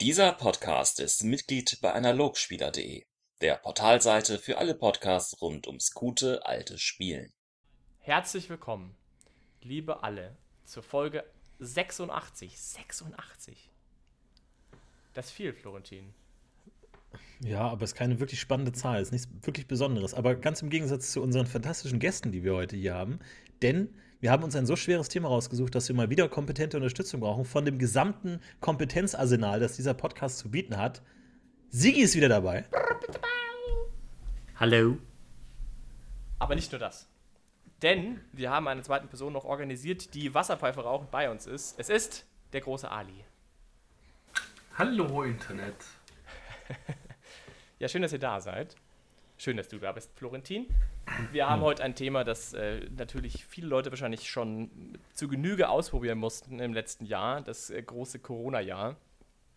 Dieser Podcast ist Mitglied bei Analogspieler.de, der Portalseite für alle Podcasts rund ums gute alte Spielen. Herzlich willkommen, liebe alle, zur Folge 86. 86. Das ist viel, Florentin. Ja, aber es ist keine wirklich spannende Zahl, es ist nichts wirklich Besonderes. Aber ganz im Gegensatz zu unseren fantastischen Gästen, die wir heute hier haben. Denn wir haben uns ein so schweres Thema rausgesucht, dass wir mal wieder kompetente Unterstützung brauchen von dem gesamten Kompetenzarsenal, das dieser Podcast zu bieten hat. Sigi ist wieder dabei. Hallo. Aber nicht nur das. Denn wir haben eine zweite Person noch organisiert, die Wasserpfeife rauchend bei uns ist. Es ist der große Ali. Hallo Internet. ja, schön, dass ihr da seid. Schön, dass du da bist, Florentin. Wir haben heute ein Thema, das äh, natürlich viele Leute wahrscheinlich schon zu Genüge ausprobieren mussten im letzten Jahr, das äh, große Corona-Jahr.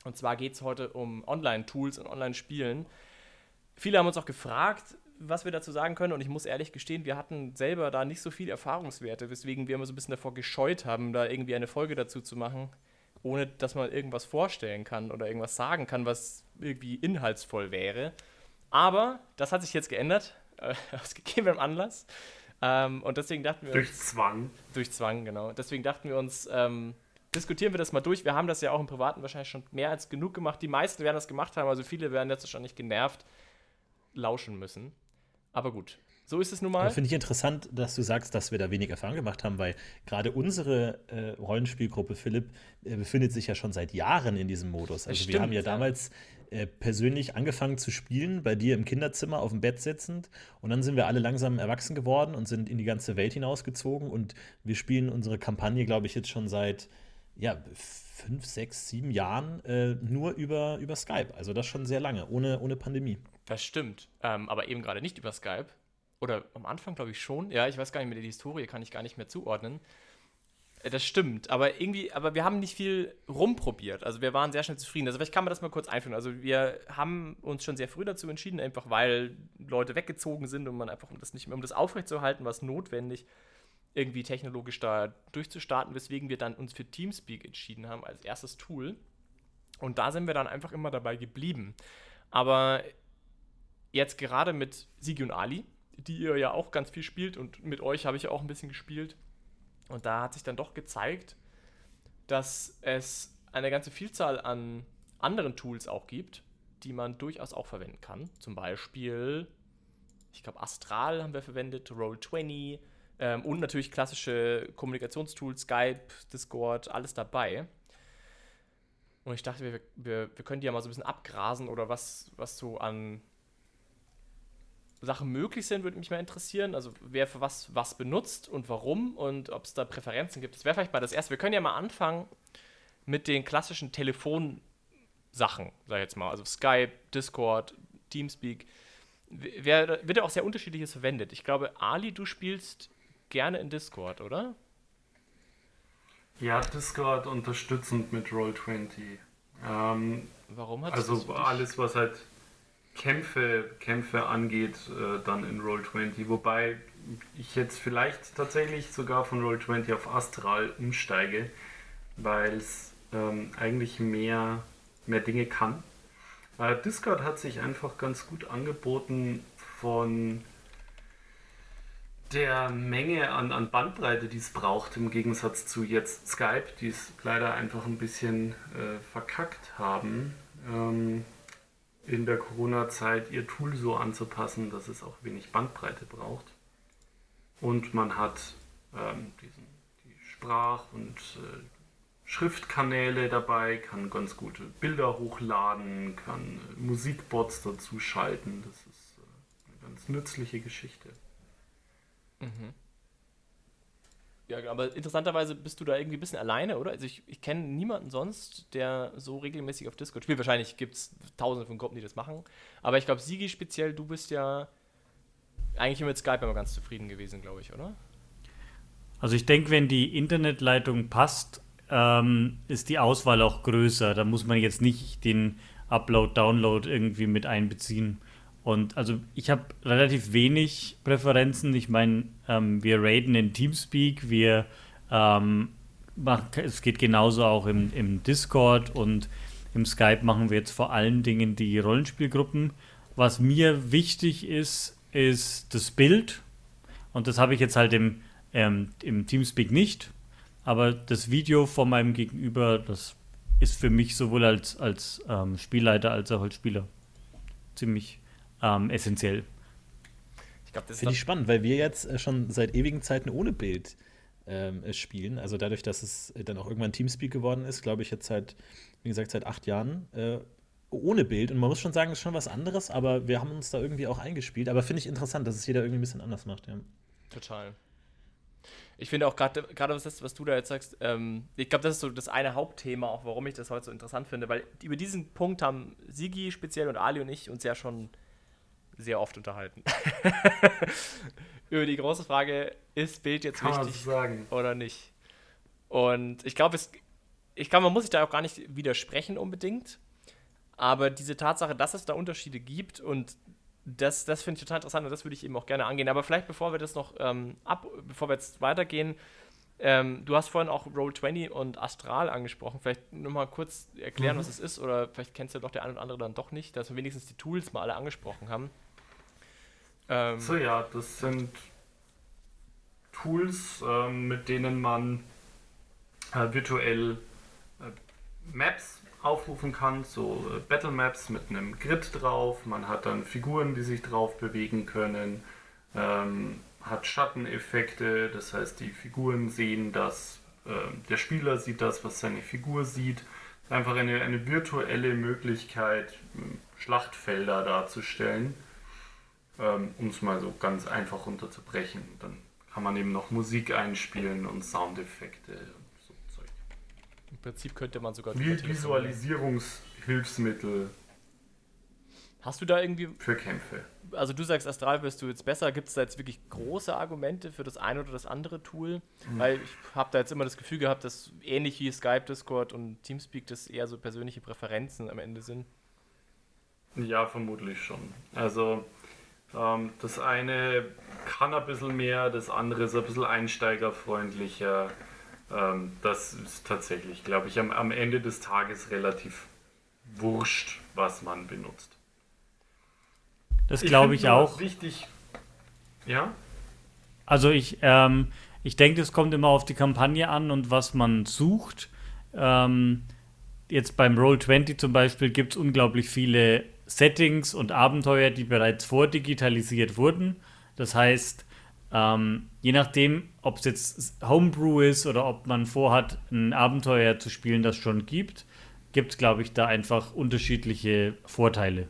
Und zwar geht es heute um Online-Tools und Online-Spielen. Viele haben uns auch gefragt, was wir dazu sagen können. Und ich muss ehrlich gestehen, wir hatten selber da nicht so viel Erfahrungswerte, weswegen wir immer so ein bisschen davor gescheut haben, da irgendwie eine Folge dazu zu machen, ohne dass man irgendwas vorstellen kann oder irgendwas sagen kann, was irgendwie inhaltsvoll wäre. Aber das hat sich jetzt geändert, äh, aus gegebenem Anlass. Ähm, und deswegen dachten wir durch uns. Zwang. Durch Zwang, genau. Deswegen dachten wir uns, ähm, diskutieren wir das mal durch. Wir haben das ja auch im Privaten wahrscheinlich schon mehr als genug gemacht. Die meisten werden das gemacht haben, also viele werden jetzt wahrscheinlich genervt lauschen müssen. Aber gut, so ist es nun mal. Finde ich interessant, dass du sagst, dass wir da wenig Erfahrung gemacht haben, weil gerade unsere äh, Rollenspielgruppe, Philipp, äh, befindet sich ja schon seit Jahren in diesem Modus. Also stimmt, wir haben ja, ja. damals äh, persönlich angefangen zu spielen, bei dir im Kinderzimmer auf dem Bett sitzend. Und dann sind wir alle langsam erwachsen geworden und sind in die ganze Welt hinausgezogen. Und wir spielen unsere Kampagne, glaube ich, jetzt schon seit ja, fünf, sechs, sieben Jahren äh, nur über, über Skype. Also das schon sehr lange, ohne, ohne Pandemie. Das stimmt. Ähm, aber eben gerade nicht über Skype. Oder am Anfang, glaube ich, schon. Ja, ich weiß gar nicht mehr, die Historie kann ich gar nicht mehr zuordnen. Äh, das stimmt, aber irgendwie, aber wir haben nicht viel rumprobiert. Also wir waren sehr schnell zufrieden. Also vielleicht kann man das mal kurz einführen. Also wir haben uns schon sehr früh dazu entschieden, einfach weil Leute weggezogen sind und man einfach, um das nicht mehr, um das aufrechtzuerhalten, was notwendig, irgendwie technologisch da durchzustarten, weswegen wir dann uns für Teamspeak entschieden haben als erstes Tool. Und da sind wir dann einfach immer dabei geblieben. Aber jetzt gerade mit Sigi und Ali, die ihr ja auch ganz viel spielt und mit euch habe ich auch ein bisschen gespielt. Und da hat sich dann doch gezeigt, dass es eine ganze Vielzahl an anderen Tools auch gibt, die man durchaus auch verwenden kann. Zum Beispiel, ich glaube, Astral haben wir verwendet, Roll20 ähm, und natürlich klassische Kommunikationstools, Skype, Discord, alles dabei. Und ich dachte, wir, wir, wir können die ja mal so ein bisschen abgrasen oder was, was so an Sachen möglich sind, würde mich mal interessieren. Also wer für was was benutzt und warum und ob es da Präferenzen gibt. Das wäre vielleicht mal das Erste. Wir können ja mal anfangen mit den klassischen Telefonsachen, sag ich jetzt mal. Also Skype, Discord, Teamspeak. Wer, wird ja auch sehr unterschiedliches verwendet. Ich glaube, Ali, du spielst gerne in Discord, oder? Ja, Discord unterstützend mit Roll20. Ähm, Warum hat Also alles, was halt Kämpfe, Kämpfe angeht, äh, dann in Roll20. Wobei ich jetzt vielleicht tatsächlich sogar von Roll20 auf Astral umsteige, weil es ähm, eigentlich mehr, mehr Dinge kann. Äh, Discord hat sich einfach ganz gut angeboten von der Menge an, an Bandbreite, die es braucht, im Gegensatz zu jetzt Skype, die es leider einfach ein bisschen äh, verkackt haben. Ähm, in der Corona-Zeit ihr Tool so anzupassen, dass es auch wenig Bandbreite braucht. Und man hat ähm, diesen, die Sprach- und äh, Schriftkanäle dabei, kann ganz gute Bilder hochladen, kann äh, Musikbots dazu schalten. Das ist äh, eine ganz nützliche Geschichte. Mhm. Ja, aber interessanterweise bist du da irgendwie ein bisschen alleine, oder? Also ich, ich kenne niemanden sonst, der so regelmäßig auf Discord spielt. Wahrscheinlich gibt es tausende von Gruppen, die das machen. Aber ich glaube, Sigi speziell, du bist ja eigentlich mit Skype immer ganz zufrieden gewesen, glaube ich, oder? Also ich denke, wenn die Internetleitung passt, ähm, ist die Auswahl auch größer. Da muss man jetzt nicht den Upload, Download irgendwie mit einbeziehen. Und also ich habe relativ wenig Präferenzen. Ich meine, ähm, wir raiden in Teamspeak, wir ähm, machen, es geht genauso auch im, im Discord und im Skype machen wir jetzt vor allen Dingen die Rollenspielgruppen. Was mir wichtig ist, ist das Bild. Und das habe ich jetzt halt im, ähm, im Teamspeak nicht. Aber das Video von meinem Gegenüber, das ist für mich sowohl als, als ähm, Spielleiter als auch als Spieler ziemlich ähm, essentiell. Ich das finde ich spannend, weil wir jetzt äh, schon seit ewigen Zeiten ohne Bild ähm, äh, spielen. Also dadurch, dass es dann auch irgendwann Teamspeak geworden ist, glaube ich jetzt seit, wie gesagt, seit acht Jahren äh, ohne Bild. Und man muss schon sagen, es ist schon was anderes, aber wir haben uns da irgendwie auch eingespielt. Aber finde ich interessant, dass es jeder irgendwie ein bisschen anders macht, ja. Total. Ich finde auch gerade, was, was du da jetzt sagst, ähm, ich glaube, das ist so das eine Hauptthema, auch warum ich das heute so interessant finde, weil über diesen Punkt haben Sigi speziell und Ali und ich uns ja schon sehr oft unterhalten. über die große Frage, ist Bild jetzt Kann wichtig oder nicht? Und ich glaube, ich glaube, man muss sich da auch gar nicht widersprechen unbedingt. Aber diese Tatsache, dass es da Unterschiede gibt und das, das finde ich total interessant und das würde ich eben auch gerne angehen. Aber vielleicht bevor wir das noch ähm, ab, bevor wir jetzt weitergehen, ähm, du hast vorhin auch Roll20 und Astral angesprochen. Vielleicht nur mal kurz erklären, mhm. was es ist, oder vielleicht kennst du doch der eine oder andere dann doch nicht, dass wir wenigstens die Tools mal alle angesprochen haben. Ähm, so ja, das sind Tools, ähm, mit denen man äh, virtuell äh, Maps aufrufen kann, so äh, Battle Maps mit einem Grid drauf. Man hat dann Figuren, die sich drauf bewegen können, ähm, hat Schatteneffekte, das heißt, die Figuren sehen das, äh, der Spieler sieht das, was seine Figur sieht. Einfach eine, eine virtuelle Möglichkeit, Schlachtfelder darzustellen, ähm, um es mal so ganz einfach runterzubrechen. Dann kann man eben noch Musik einspielen und Soundeffekte Prinzip könnte man sogar. Visualisierungshilfsmittel. Hast du da irgendwie. Für Kämpfe. Also, du sagst, Astral wirst du jetzt besser. Gibt es da jetzt wirklich große Argumente für das eine oder das andere Tool? Mhm. Weil ich habe da jetzt immer das Gefühl gehabt, dass ähnlich wie Skype, Discord und Teamspeak das eher so persönliche Präferenzen am Ende sind. Ja, vermutlich schon. Also, ähm, das eine kann ein bisschen mehr, das andere ist ein bisschen einsteigerfreundlicher. Ähm, das ist tatsächlich, glaube ich, am, am Ende des Tages relativ wurscht, was man benutzt. Das glaube ich, ich auch. Wichtig. Ja? Also ich, ähm, ich denke, es kommt immer auf die Kampagne an und was man sucht. Ähm, jetzt beim Roll20 zum Beispiel gibt es unglaublich viele Settings und Abenteuer, die bereits vordigitalisiert wurden. Das heißt, ähm, je nachdem, ob es jetzt Homebrew ist oder ob man vorhat, ein Abenteuer zu spielen, das schon gibt, gibt es, glaube ich, da einfach unterschiedliche Vorteile.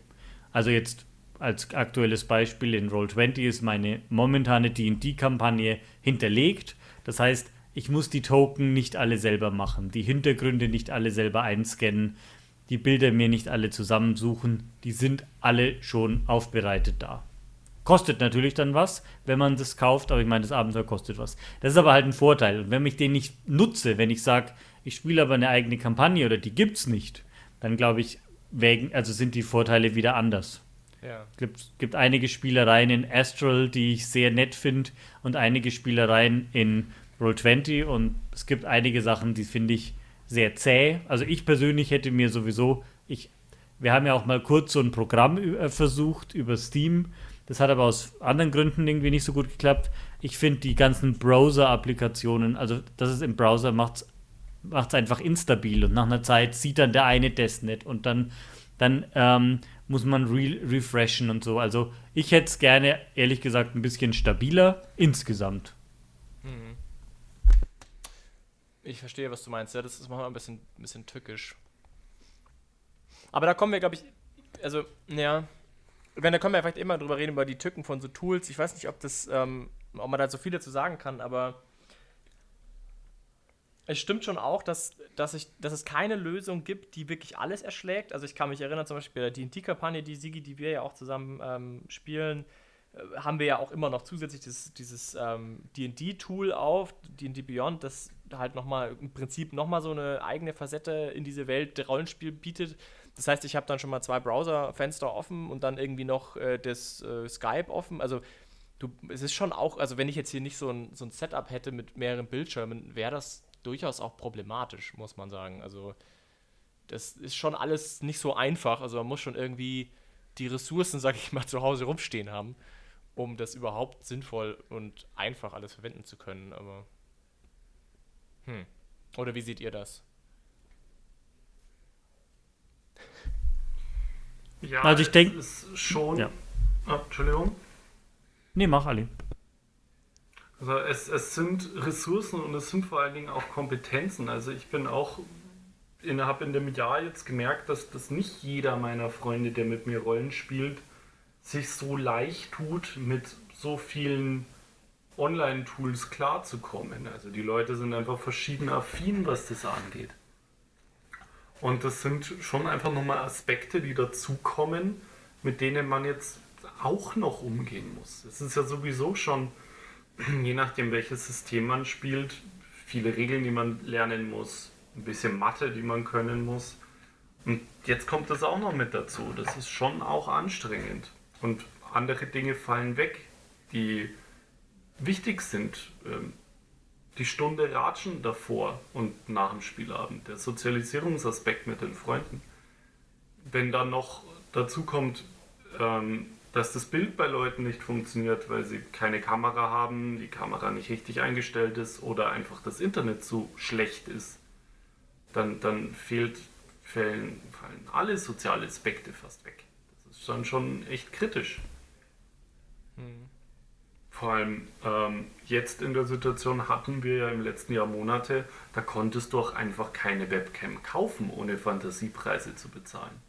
Also jetzt als aktuelles Beispiel in Roll20 ist meine momentane D&D-Kampagne hinterlegt. Das heißt, ich muss die Token nicht alle selber machen, die Hintergründe nicht alle selber einscannen, die Bilder mir nicht alle zusammensuchen, die sind alle schon aufbereitet da. Kostet natürlich dann was, wenn man das kauft, aber ich meine, das Abenteuer kostet was. Das ist aber halt ein Vorteil. Und wenn ich den nicht nutze, wenn ich sage, ich spiele aber eine eigene Kampagne oder die gibt es nicht, dann glaube ich, wägen, also sind die Vorteile wieder anders. Ja. Es gibt, gibt einige Spielereien in Astral, die ich sehr nett finde, und einige Spielereien in Roll20 und es gibt einige Sachen, die finde ich sehr zäh. Also ich persönlich hätte mir sowieso, ich, wir haben ja auch mal kurz so ein Programm äh, versucht über Steam das hat aber aus anderen Gründen irgendwie nicht so gut geklappt. Ich finde die ganzen Browser-Applikationen, also das ist im Browser, macht es einfach instabil und nach einer Zeit sieht dann der eine das nicht und dann, dann ähm, muss man re refreshen und so. Also ich hätte es gerne, ehrlich gesagt, ein bisschen stabiler insgesamt. Mhm. Ich verstehe, was du meinst. Ja, das ist manchmal ein bisschen, bisschen tückisch. Aber da kommen wir, glaube ich, also, ja, wenn, da können wir vielleicht immer drüber reden, über die Tücken von so Tools. Ich weiß nicht, ob das, ähm, ob man da so viel dazu sagen kann, aber es stimmt schon auch, dass, dass, ich, dass es keine Lösung gibt, die wirklich alles erschlägt. Also ich kann mich erinnern, zum Beispiel bei der D&D-Kampagne, die Sigi, die wir ja auch zusammen ähm, spielen, äh, haben wir ja auch immer noch zusätzlich dieses, dieses ähm, D&D-Tool auf, D&D Beyond, das halt nochmal im Prinzip nochmal so eine eigene Facette in diese Welt der Rollenspiel bietet das heißt, ich habe dann schon mal zwei Browserfenster offen und dann irgendwie noch äh, das äh, Skype offen. Also du, es ist schon auch, also wenn ich jetzt hier nicht so ein, so ein Setup hätte mit mehreren Bildschirmen, wäre das durchaus auch problematisch, muss man sagen. Also das ist schon alles nicht so einfach. Also man muss schon irgendwie die Ressourcen, sag ich mal, zu Hause rumstehen haben, um das überhaupt sinnvoll und einfach alles verwenden zu können. Aber. Hm. Oder wie seht ihr das? Ja, also ich denke. schon. Ja. Oh, Entschuldigung. Nee, mach Ali. Also es, es sind Ressourcen und es sind vor allen Dingen auch Kompetenzen. Also ich bin auch in, habe in dem Jahr jetzt gemerkt, dass das nicht jeder meiner Freunde, der mit mir Rollen spielt, sich so leicht tut, mit so vielen Online-Tools klarzukommen. Also die Leute sind einfach verschieden affin, was das angeht. Und das sind schon einfach nochmal Aspekte, die dazukommen, mit denen man jetzt auch noch umgehen muss. Es ist ja sowieso schon, je nachdem welches System man spielt, viele Regeln, die man lernen muss, ein bisschen Mathe, die man können muss. Und jetzt kommt das auch noch mit dazu. Das ist schon auch anstrengend. Und andere Dinge fallen weg, die wichtig sind. Ähm, die Stunde Ratschen davor und nach dem Spielabend, der Sozialisierungsaspekt mit den Freunden. Wenn dann noch dazu kommt, ähm, dass das Bild bei Leuten nicht funktioniert, weil sie keine Kamera haben, die Kamera nicht richtig eingestellt ist oder einfach das Internet zu schlecht ist, dann, dann fehlt, fallen, fallen alle sozialen Aspekte fast weg. Das ist dann schon echt kritisch. Hm. Vor allem ähm, jetzt in der Situation hatten wir ja im letzten Jahr Monate, da konntest du auch einfach keine Webcam kaufen, ohne Fantasiepreise zu bezahlen.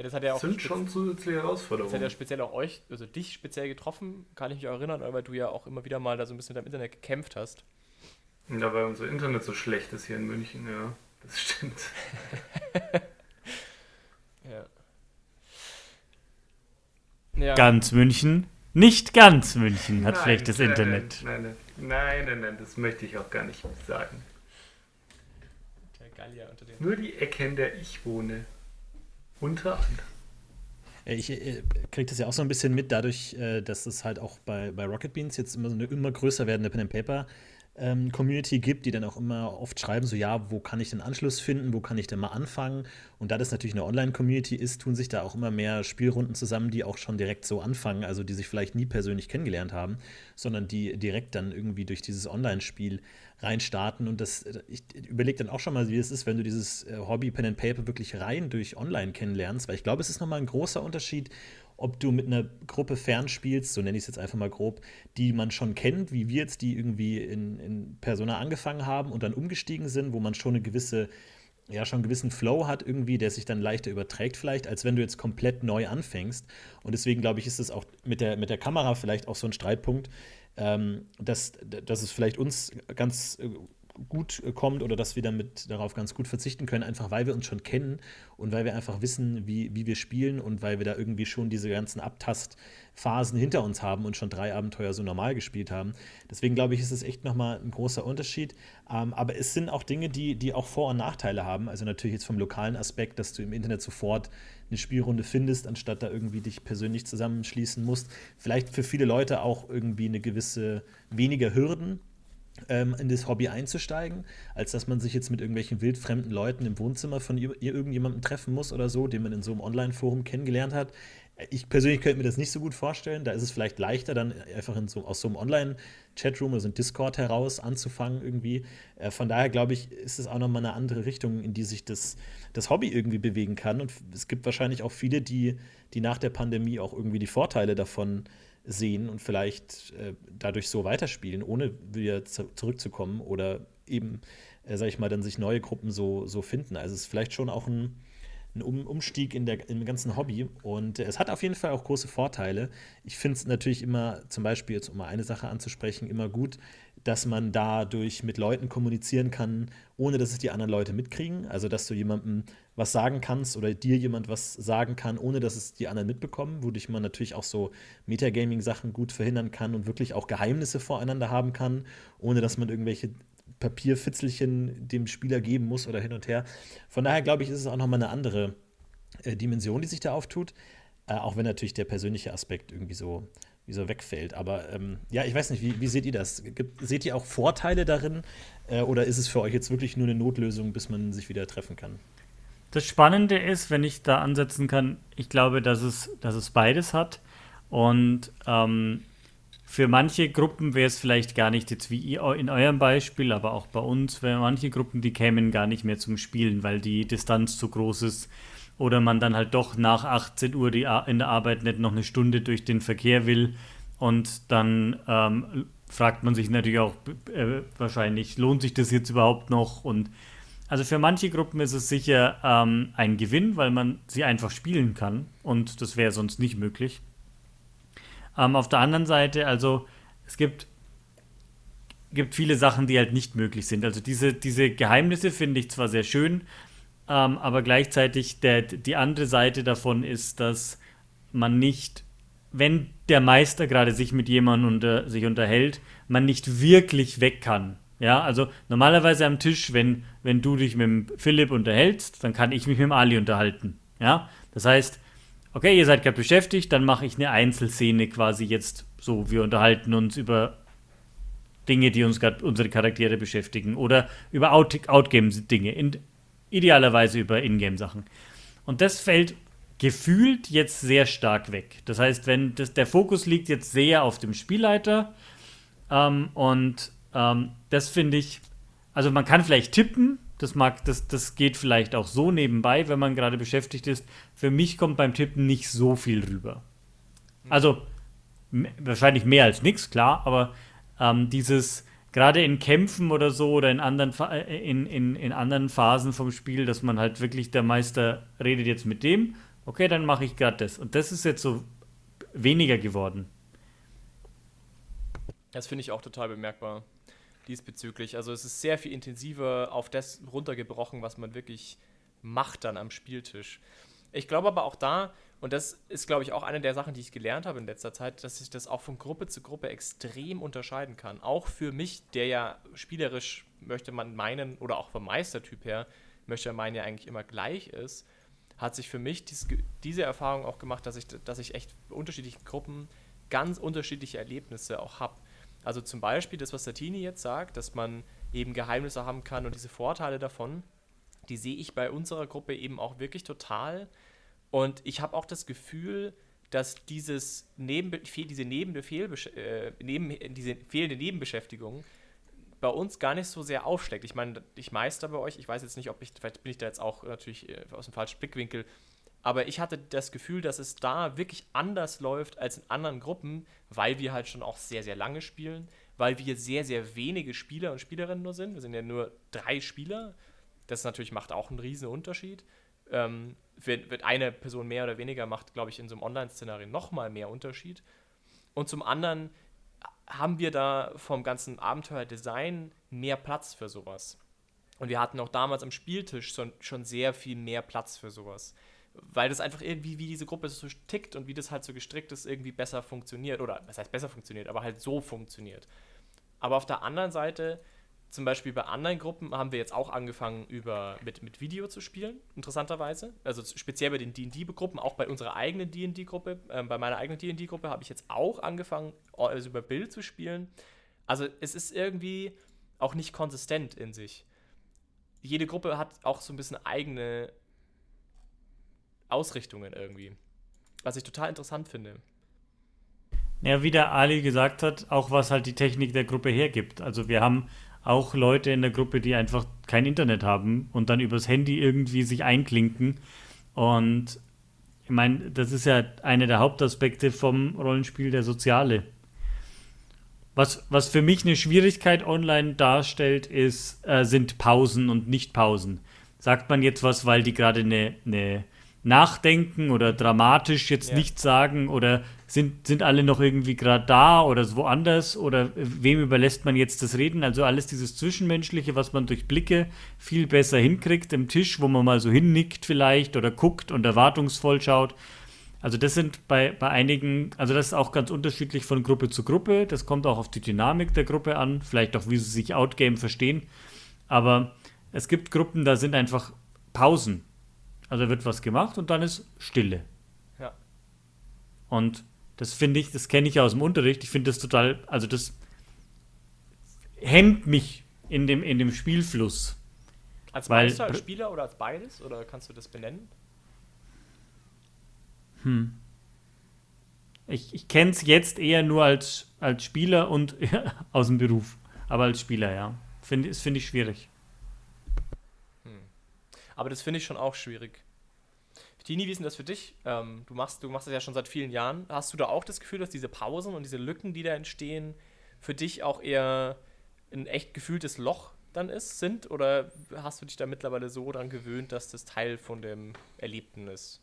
Ja, das hat ja auch. Sind schon zusätzliche Herausforderungen. Das hat ja speziell auch euch, also dich speziell getroffen, kann ich mich erinnern, weil du ja auch immer wieder mal da so ein bisschen mit dem Internet gekämpft hast. Ja, weil unser Internet so schlecht ist hier in München, ja. Das stimmt. ja. Ja. Ganz München. Nicht ganz München hat nein, schlechtes nein, Internet. Nein, nein, nein, nein, nein, das möchte ich auch gar nicht sagen. Nur die Ecke, in der ich wohne. Unter anderem. Ich äh, kriege das ja auch so ein bisschen mit, dadurch, äh, dass es halt auch bei, bei Rocket Beans jetzt immer so eine immer größer werdende Pen and Paper ähm, Community gibt, die dann auch immer oft schreiben, so ja, wo kann ich den Anschluss finden, wo kann ich denn mal anfangen? Und da das natürlich eine Online-Community ist, tun sich da auch immer mehr Spielrunden zusammen, die auch schon direkt so anfangen, also die sich vielleicht nie persönlich kennengelernt haben, sondern die direkt dann irgendwie durch dieses Online-Spiel reinstarten. Und das, ich überlege dann auch schon mal, wie es ist, wenn du dieses äh, Hobby Pen and Paper wirklich rein durch Online kennenlernst, weil ich glaube, es ist nochmal ein großer Unterschied, ob du mit einer Gruppe fernspielst, so nenne ich es jetzt einfach mal grob, die man schon kennt, wie wir jetzt, die irgendwie in, in Persona angefangen haben und dann umgestiegen sind, wo man schon eine gewisse ja schon einen gewissen Flow hat irgendwie, der sich dann leichter überträgt vielleicht, als wenn du jetzt komplett neu anfängst. Und deswegen glaube ich, ist es auch mit der, mit der Kamera vielleicht auch so ein Streitpunkt, ähm, dass, dass es vielleicht uns ganz äh, gut äh, kommt oder dass wir damit darauf ganz gut verzichten können, einfach weil wir uns schon kennen und weil wir einfach wissen, wie, wie wir spielen und weil wir da irgendwie schon diese ganzen Abtastphasen hinter uns haben und schon drei Abenteuer so normal gespielt haben. Deswegen glaube ich, ist es echt nochmal ein großer Unterschied. Ähm, aber es sind auch Dinge, die, die auch Vor- und Nachteile haben. Also natürlich jetzt vom lokalen Aspekt, dass du im Internet sofort eine Spielrunde findest, anstatt da irgendwie dich persönlich zusammenschließen musst. Vielleicht für viele Leute auch irgendwie eine gewisse weniger Hürden, ähm, in das Hobby einzusteigen, als dass man sich jetzt mit irgendwelchen wildfremden Leuten im Wohnzimmer von ihr, irgendjemandem treffen muss oder so, den man in so einem Online-Forum kennengelernt hat. Ich persönlich könnte mir das nicht so gut vorstellen. Da ist es vielleicht leichter, dann einfach so, aus so einem Online-Chatroom oder so einem Discord heraus anzufangen irgendwie. Äh, von daher glaube ich, ist es auch nochmal eine andere Richtung, in die sich das, das Hobby irgendwie bewegen kann. Und es gibt wahrscheinlich auch viele, die, die nach der Pandemie auch irgendwie die Vorteile davon äh, sehen und vielleicht äh, dadurch so weiterspielen, ohne wieder zurückzukommen oder eben, äh, sag ich mal, dann sich neue Gruppen so, so finden. Also es ist vielleicht schon auch ein, ein um Umstieg in der, im ganzen Hobby und äh, es hat auf jeden Fall auch große Vorteile. Ich finde es natürlich immer, zum Beispiel jetzt um mal eine Sache anzusprechen, immer gut, dass man dadurch mit Leuten kommunizieren kann, ohne dass es die anderen Leute mitkriegen. Also, dass du jemandem was sagen kannst oder dir jemand was sagen kann, ohne dass es die anderen mitbekommen, wodurch man natürlich auch so Metagaming-Sachen gut verhindern kann und wirklich auch Geheimnisse voreinander haben kann, ohne dass man irgendwelche Papierfitzelchen dem Spieler geben muss oder hin und her. Von daher glaube ich, ist es auch nochmal eine andere äh, Dimension, die sich da auftut. Äh, auch wenn natürlich der persönliche Aspekt irgendwie so wie so wegfällt. Aber ähm, ja, ich weiß nicht, wie, wie seht ihr das? Gibt, seht ihr auch Vorteile darin äh, oder ist es für euch jetzt wirklich nur eine Notlösung, bis man sich wieder treffen kann? Das Spannende ist, wenn ich da ansetzen kann, ich glaube, dass es, dass es beides hat. Und ähm, für manche Gruppen wäre es vielleicht gar nicht jetzt wie in eurem Beispiel, aber auch bei uns, wäre manche Gruppen, die kämen gar nicht mehr zum Spielen, weil die Distanz zu groß ist oder man dann halt doch nach 18 Uhr die, in der Arbeit nicht noch eine Stunde durch den Verkehr will und dann ähm, fragt man sich natürlich auch äh, wahrscheinlich, lohnt sich das jetzt überhaupt noch? Und also für manche Gruppen ist es sicher ähm, ein Gewinn, weil man sie einfach spielen kann und das wäre sonst nicht möglich. Ähm, auf der anderen Seite, also es gibt, gibt viele Sachen, die halt nicht möglich sind. Also diese, diese Geheimnisse finde ich zwar sehr schön, ähm, aber gleichzeitig der, die andere Seite davon ist, dass man nicht, wenn der Meister gerade sich mit jemandem unter, sich unterhält, man nicht wirklich weg kann. Ja, also normalerweise am Tisch, wenn, wenn du dich mit Philipp unterhältst, dann kann ich mich mit Ali unterhalten. Ja, das heißt, okay, ihr seid gerade beschäftigt, dann mache ich eine Einzelszene quasi jetzt so, wir unterhalten uns über Dinge, die uns gerade unsere Charaktere beschäftigen oder über Outgame-Dinge. Idealerweise über Ingame-Sachen. Und das fällt gefühlt jetzt sehr stark weg. Das heißt, wenn das, der Fokus liegt jetzt sehr auf dem Spielleiter ähm, und ähm, das finde ich, also man kann vielleicht tippen, das mag, das, das geht vielleicht auch so nebenbei, wenn man gerade beschäftigt ist. Für mich kommt beim Tippen nicht so viel rüber. Also wahrscheinlich mehr als nichts, klar, aber ähm, dieses gerade in Kämpfen oder so oder in anderen, äh, in, in, in anderen Phasen vom Spiel, dass man halt wirklich, der Meister redet jetzt mit dem, okay, dann mache ich gerade das. Und das ist jetzt so weniger geworden. Das finde ich auch total bemerkbar diesbezüglich. Also es ist sehr viel intensiver auf das runtergebrochen, was man wirklich macht dann am Spieltisch. Ich glaube aber auch da, und das ist, glaube ich, auch eine der Sachen, die ich gelernt habe in letzter Zeit, dass sich das auch von Gruppe zu Gruppe extrem unterscheiden kann. Auch für mich, der ja spielerisch, möchte man meinen, oder auch vom Meistertyp her, möchte man meinen, ja eigentlich immer gleich ist, hat sich für mich dies, diese Erfahrung auch gemacht, dass ich, dass ich echt unterschiedlichen Gruppen ganz unterschiedliche Erlebnisse auch habe. Also zum Beispiel das, was Satini jetzt sagt, dass man eben Geheimnisse haben kann und diese Vorteile davon, die sehe ich bei unserer Gruppe eben auch wirklich total. Und ich habe auch das Gefühl, dass dieses Neben, diese, nebende äh, neben, diese fehlende Nebenbeschäftigung bei uns gar nicht so sehr aufschlägt. Ich meine, ich meister bei euch, ich weiß jetzt nicht, ob ich, vielleicht bin ich da jetzt auch natürlich äh, aus dem falschen Blickwinkel, aber ich hatte das Gefühl, dass es da wirklich anders läuft als in anderen Gruppen, weil wir halt schon auch sehr, sehr lange spielen, weil wir sehr, sehr wenige Spieler und Spielerinnen nur sind. Wir sind ja nur drei Spieler das natürlich macht auch einen riesen Unterschied. Ähm, wird, wird eine Person mehr oder weniger, macht, glaube ich, in so einem Online-Szenario nochmal mehr Unterschied. Und zum anderen haben wir da vom ganzen Abenteuerdesign mehr Platz für sowas. Und wir hatten auch damals am Spieltisch schon, schon sehr viel mehr Platz für sowas. Weil das einfach irgendwie, wie diese Gruppe so tickt und wie das halt so gestrickt ist, irgendwie besser funktioniert. Oder, was heißt besser funktioniert, aber halt so funktioniert. Aber auf der anderen Seite zum Beispiel bei anderen Gruppen haben wir jetzt auch angefangen, über, mit, mit Video zu spielen, interessanterweise. Also speziell bei den DD-Gruppen, auch bei unserer eigenen DD-Gruppe, äh, bei meiner eigenen DD-Gruppe habe ich jetzt auch angefangen, also über Bild zu spielen. Also es ist irgendwie auch nicht konsistent in sich. Jede Gruppe hat auch so ein bisschen eigene Ausrichtungen irgendwie. Was ich total interessant finde. Ja, wie der Ali gesagt hat, auch was halt die Technik der Gruppe hergibt. Also wir haben auch Leute in der Gruppe, die einfach kein Internet haben und dann übers Handy irgendwie sich einklinken. Und ich meine, das ist ja einer der Hauptaspekte vom Rollenspiel, der soziale. Was, was für mich eine Schwierigkeit online darstellt, ist, äh, sind Pausen und Nicht-Pausen. Sagt man jetzt was, weil die gerade eine, eine nachdenken oder dramatisch jetzt ja. nichts sagen oder sind, sind alle noch irgendwie gerade da oder woanders oder wem überlässt man jetzt das Reden? Also alles dieses Zwischenmenschliche, was man durch Blicke viel besser hinkriegt im Tisch, wo man mal so hinnickt vielleicht oder guckt und erwartungsvoll schaut. Also das sind bei, bei einigen, also das ist auch ganz unterschiedlich von Gruppe zu Gruppe. Das kommt auch auf die Dynamik der Gruppe an, vielleicht auch, wie sie sich Outgame verstehen. Aber es gibt Gruppen, da sind einfach Pausen also wird was gemacht und dann ist Stille. Ja. Und Das finde ich, das kenne ich aus dem Unterricht. Ich finde das total, also das hemmt mich in dem, in dem Spielfluss. Als Meister, als Spieler oder als beides? Oder kannst du das benennen? Hm. Ich, ich kenne es jetzt eher nur als, als Spieler und aus dem Beruf. Aber als Spieler, ja. Find, das finde ich schwierig. Hm. Aber das finde ich schon auch schwierig. Tini, wie ist denn das für dich? Ähm, du, machst, du machst das ja schon seit vielen Jahren. Hast du da auch das Gefühl, dass diese Pausen und diese Lücken, die da entstehen, für dich auch eher ein echt gefühltes Loch dann ist, sind? Oder hast du dich da mittlerweile so dran gewöhnt, dass das Teil von dem Erlebten ist?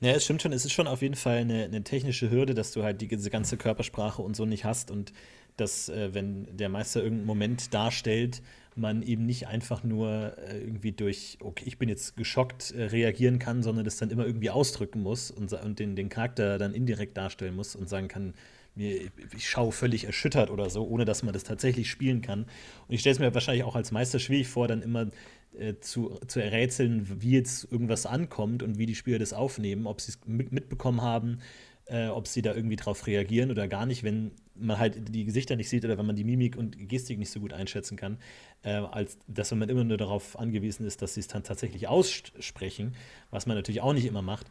Ja, es stimmt schon, es ist schon auf jeden Fall eine, eine technische Hürde, dass du halt die, diese ganze Körpersprache und so nicht hast und dass, äh, wenn der Meister irgendeinen Moment darstellt, man eben nicht einfach nur äh, irgendwie durch, okay, ich bin jetzt geschockt, äh, reagieren kann, sondern das dann immer irgendwie ausdrücken muss und, und den, den Charakter dann indirekt darstellen muss und sagen kann, mir, ich schaue völlig erschüttert oder so, ohne dass man das tatsächlich spielen kann. Und ich stelle es mir wahrscheinlich auch als Meister schwierig vor, dann immer äh, zu, zu errätseln, wie jetzt irgendwas ankommt und wie die Spieler das aufnehmen, ob sie es mitbekommen haben, äh, ob sie da irgendwie drauf reagieren oder gar nicht, wenn man halt die Gesichter nicht sieht oder wenn man die Mimik und Gestik nicht so gut einschätzen kann, äh, als dass man immer nur darauf angewiesen ist, dass sie es dann tatsächlich aussprechen, was man natürlich auch nicht immer macht.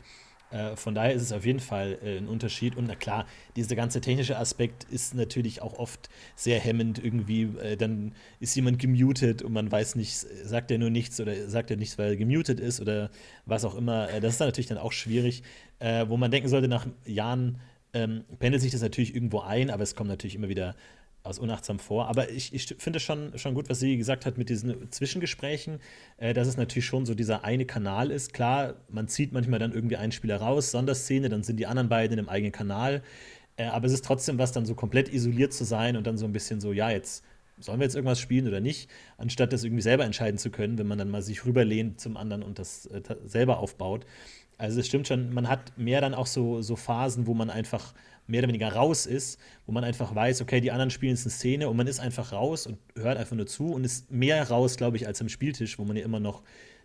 Äh, von daher ist es auf jeden Fall äh, ein Unterschied. Und na klar, dieser ganze technische Aspekt ist natürlich auch oft sehr hemmend. Irgendwie, äh, dann ist jemand gemutet und man weiß nicht, sagt er nur nichts oder sagt er nichts, weil er gemutet ist oder was auch immer. Äh, das ist dann natürlich dann auch schwierig, äh, wo man denken sollte, nach Jahren ähm, pendelt sich das natürlich irgendwo ein, aber es kommt natürlich immer wieder aus unachtsam vor. Aber ich, ich finde schon, schon gut, was sie gesagt hat mit diesen Zwischengesprächen, äh, dass es natürlich schon so dieser eine Kanal ist. Klar, man zieht manchmal dann irgendwie einen Spieler raus, Sonderszene, dann sind die anderen beiden einem eigenen Kanal. Äh, aber es ist trotzdem was, dann so komplett isoliert zu sein und dann so ein bisschen so, ja, jetzt sollen wir jetzt irgendwas spielen oder nicht, anstatt das irgendwie selber entscheiden zu können, wenn man dann mal sich rüberlehnt zum anderen und das äh, selber aufbaut. Also es stimmt schon, man hat mehr dann auch so, so Phasen, wo man einfach mehr oder weniger raus ist, wo man einfach weiß, okay, die anderen spielen jetzt eine Szene und man ist einfach raus und hört einfach nur zu und ist mehr raus, glaube ich, als am Spieltisch, wo man ja immer noch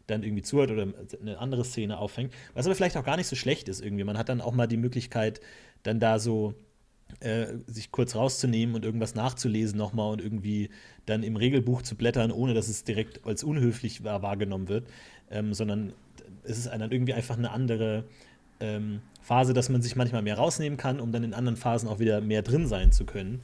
dann irgendwie zuhört oder eine andere Szene auffängt. Was aber vielleicht auch gar nicht so schlecht ist irgendwie. Man hat dann auch mal die Möglichkeit, dann da so äh, sich kurz rauszunehmen und irgendwas nachzulesen nochmal und irgendwie dann im Regelbuch zu blättern, ohne dass es direkt als unhöflich wahrgenommen wird, ähm, sondern es ist dann irgendwie einfach eine andere ähm, Phase, dass man sich manchmal mehr rausnehmen kann, um dann in anderen Phasen auch wieder mehr drin sein zu können.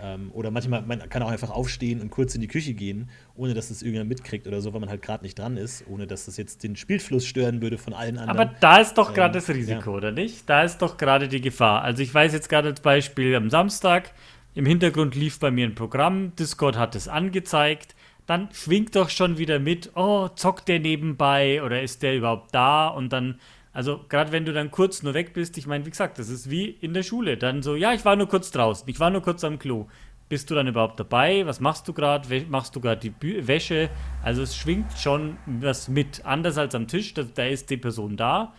Ähm, oder manchmal, man kann auch einfach aufstehen und kurz in die Küche gehen, ohne dass es irgendjemand mitkriegt oder so, weil man halt gerade nicht dran ist, ohne dass das jetzt den Spielfluss stören würde von allen anderen. Aber da ist doch gerade ähm, das Risiko, ja. oder nicht? Da ist doch gerade die Gefahr. Also ich weiß jetzt gerade als Beispiel am Samstag, im Hintergrund lief bei mir ein Programm, Discord hat es angezeigt, dann schwingt doch schon wieder mit, oh, zockt der nebenbei oder ist der überhaupt da? Und dann also gerade wenn du dann kurz nur weg bist, ich meine, wie gesagt, das ist wie in der Schule. Dann so, ja, ich war nur kurz draußen, ich war nur kurz am Klo. Bist du dann überhaupt dabei? Was machst du gerade? Machst du gerade die Bü Wäsche? Also es schwingt schon was mit. Anders als am Tisch, da, da ist die Person da.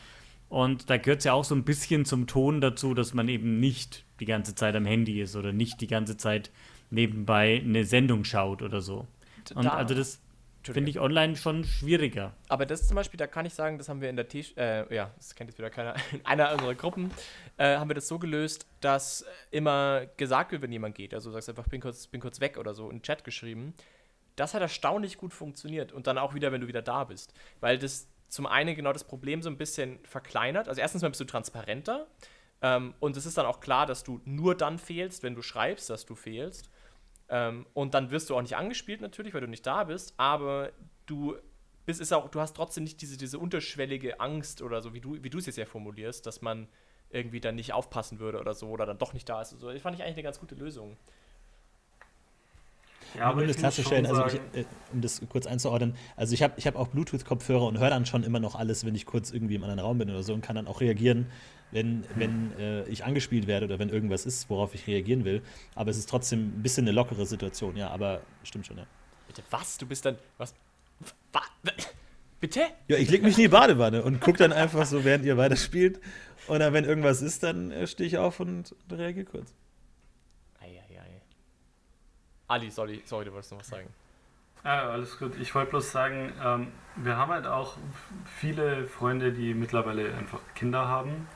Und da gehört es ja auch so ein bisschen zum Ton dazu, dass man eben nicht die ganze Zeit am Handy ist oder nicht die ganze Zeit nebenbei eine Sendung schaut oder so. Und da, also das Finde ich online schon schwieriger. Aber das zum Beispiel, da kann ich sagen, das haben wir in der T äh, ja, das kennt jetzt wieder keiner, in einer unserer Gruppen, äh, haben wir das so gelöst, dass immer gesagt wird, wenn jemand geht. Also du sagst einfach, bin kurz, bin kurz weg oder so, in den Chat geschrieben. Das hat erstaunlich gut funktioniert. Und dann auch wieder, wenn du wieder da bist. Weil das zum einen genau das Problem so ein bisschen verkleinert. Also erstens mal bist du transparenter. Ähm, und es ist dann auch klar, dass du nur dann fehlst, wenn du schreibst, dass du fehlst. Ähm, und dann wirst du auch nicht angespielt natürlich, weil du nicht da bist, aber du bist ist auch, du hast trotzdem nicht diese, diese unterschwellige Angst oder so, wie du, wie du es jetzt ja formulierst, dass man irgendwie dann nicht aufpassen würde oder so oder dann doch nicht da ist. Also, das fand ich eigentlich eine ganz gute Lösung. Ja, aber um das klarzustellen, also ich, äh, um das kurz einzuordnen, also ich habe ich hab auch Bluetooth-Kopfhörer und höre dann schon immer noch alles, wenn ich kurz irgendwie im anderen Raum bin oder so und kann dann auch reagieren, wenn, wenn äh, ich angespielt werde oder wenn irgendwas ist, worauf ich reagieren will. Aber es ist trotzdem ein bisschen eine lockere Situation, ja, aber stimmt schon, ja. Bitte, was? Du bist dann. Was? was? Bitte? Ja, ich leg mich in die Badewanne und guck dann einfach so, während ihr weiterspielt. Und dann, wenn irgendwas ist, dann äh, stehe ich auf und, und reagiere kurz. Eieiei. Ali, sorry, sorry, du wolltest noch was sagen. Ja, alles gut. Ich wollte bloß sagen, ähm, wir haben halt auch viele Freunde, die mittlerweile einfach Kinder haben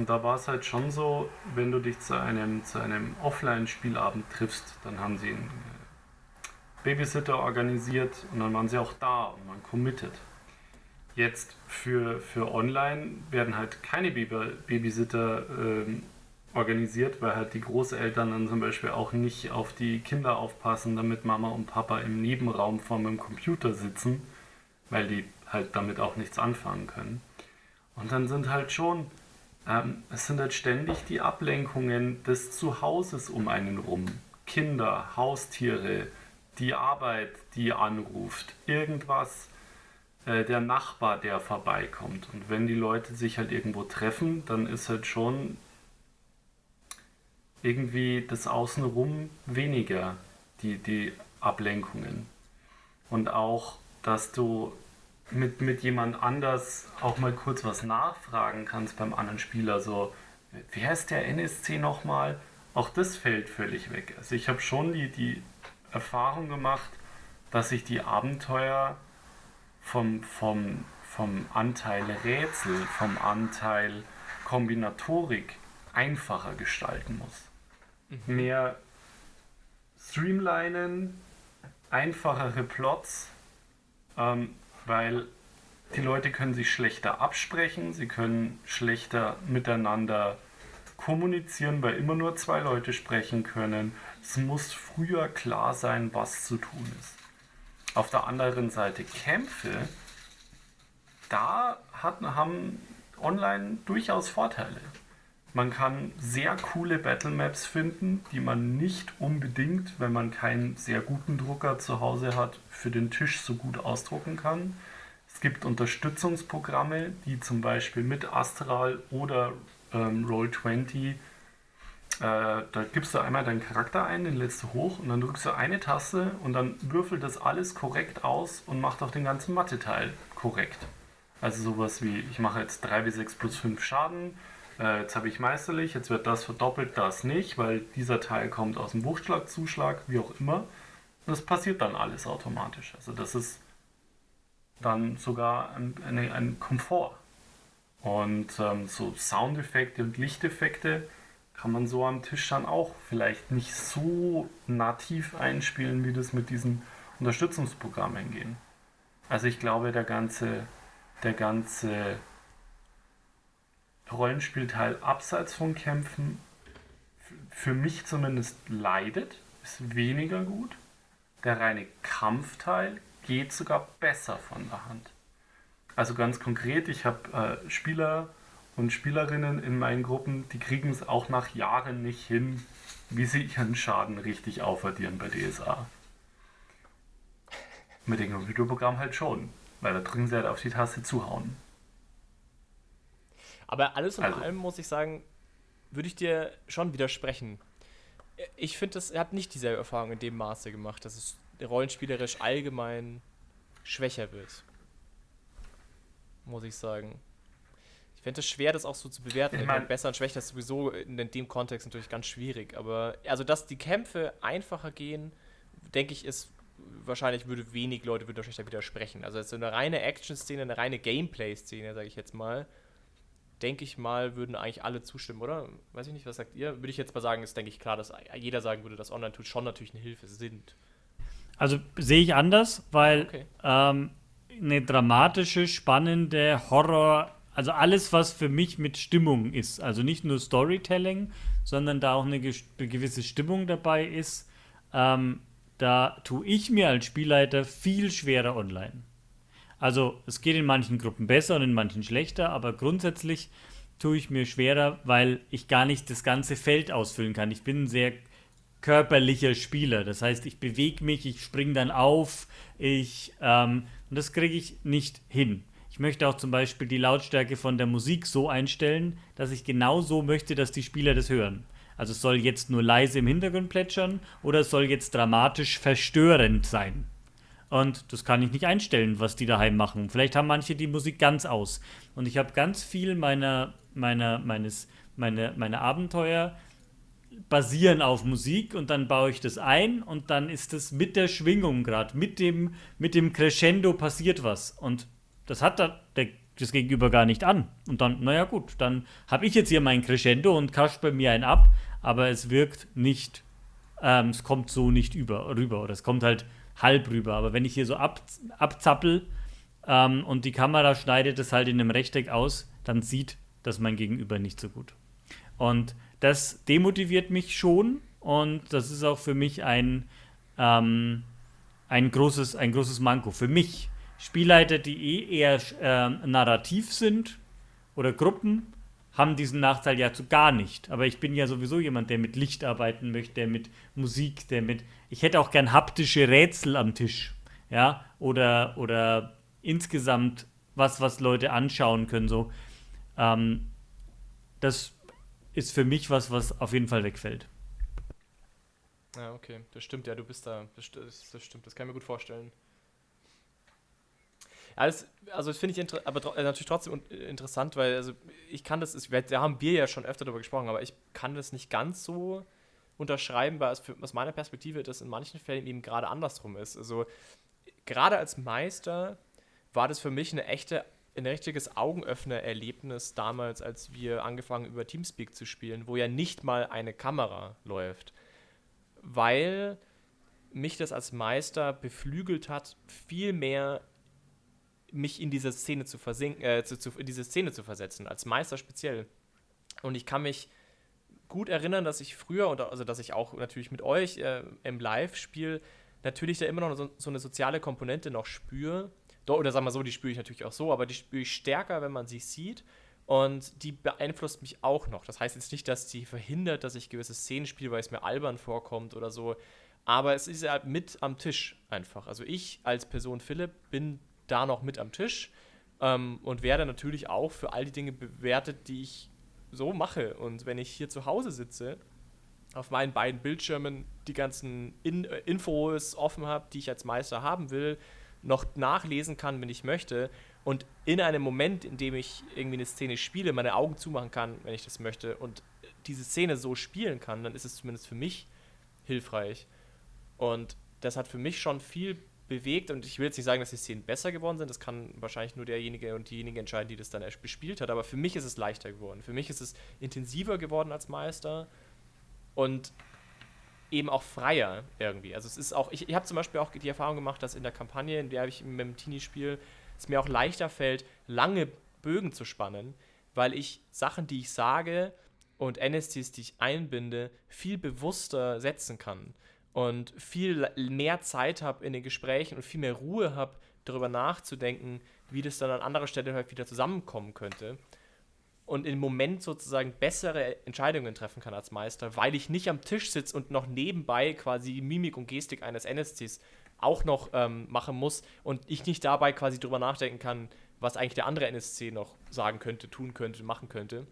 Und da war es halt schon so, wenn du dich zu einem, zu einem Offline-Spielabend triffst, dann haben sie einen äh, Babysitter organisiert und dann waren sie auch da und man committed. Jetzt für, für online werden halt keine Babysitter ähm, organisiert, weil halt die Großeltern dann zum Beispiel auch nicht auf die Kinder aufpassen, damit Mama und Papa im Nebenraum vor dem Computer sitzen, weil die halt damit auch nichts anfangen können. Und dann sind halt schon, ähm, es sind halt ständig die Ablenkungen des Zuhauses um einen rum. Kinder, Haustiere, die Arbeit, die anruft, irgendwas, äh, der Nachbar, der vorbeikommt. Und wenn die Leute sich halt irgendwo treffen, dann ist halt schon irgendwie das Außenrum weniger, die, die Ablenkungen. Und auch, dass du mit, mit jemand anders auch mal kurz was nachfragen kannst beim anderen Spieler. So, wie heißt der NSC nochmal? Auch das fällt völlig weg. Also ich habe schon die, die Erfahrung gemacht, dass ich die Abenteuer vom, vom, vom Anteil Rätsel, vom Anteil Kombinatorik einfacher gestalten muss. Mhm. Mehr streamlinen, einfachere Plots, ähm, weil die Leute können sich schlechter absprechen, sie können schlechter miteinander kommunizieren, weil immer nur zwei Leute sprechen können. Es muss früher klar sein, was zu tun ist. Auf der anderen Seite Kämpfe, da hat, haben online durchaus Vorteile. Man kann sehr coole Battle Maps finden, die man nicht unbedingt, wenn man keinen sehr guten Drucker zu Hause hat, für den Tisch so gut ausdrucken kann. Es gibt Unterstützungsprogramme, die zum Beispiel mit Astral oder ähm, Roll20 äh, da gibst du einmal deinen Charakter ein, den lädst du hoch und dann drückst du eine Taste und dann würfelt das alles korrekt aus und macht auch den ganzen Mathe-Teil korrekt. Also sowas wie, ich mache jetzt 3 bis 6 plus 5 Schaden, äh, jetzt habe ich meisterlich, jetzt wird das verdoppelt, das nicht, weil dieser Teil kommt aus dem Buchschlagzuschlag, wie auch immer. Und das passiert dann alles automatisch. Also das ist dann sogar ein, eine, ein Komfort. Und ähm, so Soundeffekte und Lichteffekte, kann man so am Tisch dann auch vielleicht nicht so nativ einspielen, wie das mit diesen Unterstützungsprogrammen gehen. Also ich glaube, der ganze, der ganze Rollenspielteil abseits von Kämpfen für mich zumindest leidet, ist weniger gut. Der reine Kampfteil geht sogar besser von der Hand. Also ganz konkret, ich habe äh, Spieler und Spielerinnen in meinen Gruppen, die kriegen es auch nach Jahren nicht hin, wie sie ihren Schaden richtig aufaddieren bei DSA. Mit dem Computerprogramm halt schon, weil da drücken sie halt auf die Taste zuhauen. Aber alles in also. allem muss ich sagen, würde ich dir schon widersprechen. Ich finde, er hat nicht dieselbe Erfahrung in dem Maße gemacht, dass es rollenspielerisch allgemein schwächer wird. Muss ich sagen. Ich fände es schwer, das auch so zu bewerten. Ich mein, besser und schwächer ist sowieso in dem Kontext natürlich ganz schwierig. Aber also, dass die Kämpfe einfacher gehen, denke ich, ist wahrscheinlich würde wenig Leute würde wahrscheinlich da widersprechen. Also so eine reine Action-Szene, eine reine Gameplay-Szene, sage ich jetzt mal, denke ich mal, würden eigentlich alle zustimmen, oder? Weiß ich nicht, was sagt ihr? Würde ich jetzt mal sagen, ist denke ich klar, dass jeder sagen würde, dass Online-Tools schon natürlich eine Hilfe sind. Also sehe ich anders, weil okay. ähm, eine dramatische, spannende Horror- also alles, was für mich mit Stimmung ist, also nicht nur Storytelling, sondern da auch eine gewisse Stimmung dabei ist, ähm, da tue ich mir als Spielleiter viel schwerer online. Also es geht in manchen Gruppen besser und in manchen schlechter, aber grundsätzlich tue ich mir schwerer, weil ich gar nicht das ganze Feld ausfüllen kann. Ich bin ein sehr körperlicher Spieler. Das heißt, ich bewege mich, ich springe dann auf, ich ähm, und das kriege ich nicht hin. Ich möchte auch zum Beispiel die Lautstärke von der Musik so einstellen, dass ich genau so möchte, dass die Spieler das hören. Also es soll jetzt nur leise im Hintergrund plätschern oder es soll jetzt dramatisch verstörend sein. Und das kann ich nicht einstellen, was die daheim machen. Vielleicht haben manche die Musik ganz aus. Und ich habe ganz viel meiner, meiner, meines, meine, meine Abenteuer basieren auf Musik und dann baue ich das ein und dann ist es mit der Schwingung gerade, mit dem, mit dem Crescendo passiert was. Und das hat da, der das Gegenüber gar nicht an. Und dann, naja gut, dann habe ich jetzt hier mein Crescendo und kascht bei mir einen ab, aber es wirkt nicht, ähm, es kommt so nicht über, rüber oder es kommt halt halb rüber. Aber wenn ich hier so ab, abzappel ähm, und die Kamera schneidet es halt in einem Rechteck aus, dann sieht das mein Gegenüber nicht so gut. Und das demotiviert mich schon und das ist auch für mich ein, ähm, ein, großes, ein großes Manko. Für mich, Spielleiter, die eh eher äh, narrativ sind oder Gruppen, haben diesen Nachteil ja zu gar nicht. Aber ich bin ja sowieso jemand, der mit Licht arbeiten möchte, der mit Musik, der mit. Ich hätte auch gern haptische Rätsel am Tisch. Ja, oder, oder insgesamt was, was Leute anschauen können. So. Ähm, das ist für mich was, was auf jeden Fall wegfällt. Ja, okay, das stimmt, ja, du bist da, das, das stimmt, das kann ich mir gut vorstellen. Das, also das finde ich aber äh, natürlich trotzdem interessant, weil also ich kann das, da haben wir ja schon öfter darüber gesprochen, aber ich kann das nicht ganz so unterschreiben, weil es für, aus meiner Perspektive das in manchen Fällen eben gerade andersrum ist. Also gerade als Meister war das für mich eine echte, ein richtiges Augenöffner-Erlebnis damals, als wir angefangen über Teamspeak zu spielen, wo ja nicht mal eine Kamera läuft weil mich das als Meister beflügelt hat, viel mehr mich in diese Szene zu versinken, äh, zu, zu, in diese Szene zu versetzen, als Meister speziell. Und ich kann mich gut erinnern, dass ich früher, und also dass ich auch natürlich mit euch äh, im Live-Spiel natürlich da immer noch so, so, eine soziale Komponente noch spüre. Oder sagen wir so, die spüre ich natürlich auch so, aber die spüre ich stärker, wenn man sie sieht. Und die beeinflusst mich auch noch. Das heißt jetzt nicht, dass die verhindert, dass ich gewisse Szenen spiele, weil es mir albern vorkommt oder so. Aber es ist ja mit am Tisch einfach. Also ich als Person Philipp bin da noch mit am Tisch ähm, und werde natürlich auch für all die Dinge bewertet, die ich so mache. Und wenn ich hier zu Hause sitze, auf meinen beiden Bildschirmen die ganzen In äh, Infos offen habe, die ich als Meister haben will, noch nachlesen kann, wenn ich möchte, und in einem Moment, in dem ich irgendwie eine Szene spiele, meine Augen zumachen kann, wenn ich das möchte, und diese Szene so spielen kann, dann ist es zumindest für mich hilfreich. Und das hat für mich schon viel bewegt und ich will jetzt nicht sagen, dass die Szenen besser geworden sind, das kann wahrscheinlich nur derjenige und diejenige entscheiden, die das dann erst bespielt hat, aber für mich ist es leichter geworden. Für mich ist es intensiver geworden als Meister und eben auch freier irgendwie. Also es ist auch, ich, ich habe zum Beispiel auch die Erfahrung gemacht, dass in der Kampagne, in der ich mit dem Teenie spiele, es mir auch leichter fällt, lange Bögen zu spannen, weil ich Sachen, die ich sage und NSTs, die ich einbinde, viel bewusster setzen kann und viel mehr Zeit habe in den Gesprächen und viel mehr Ruhe habe, darüber nachzudenken, wie das dann an anderer Stelle halt wieder zusammenkommen könnte. Und im Moment sozusagen bessere Entscheidungen treffen kann als Meister, weil ich nicht am Tisch sitze und noch nebenbei quasi Mimik und Gestik eines NSCs auch noch ähm, machen muss und ich nicht dabei quasi drüber nachdenken kann, was eigentlich der andere NSC noch sagen könnte, tun könnte, machen könnte.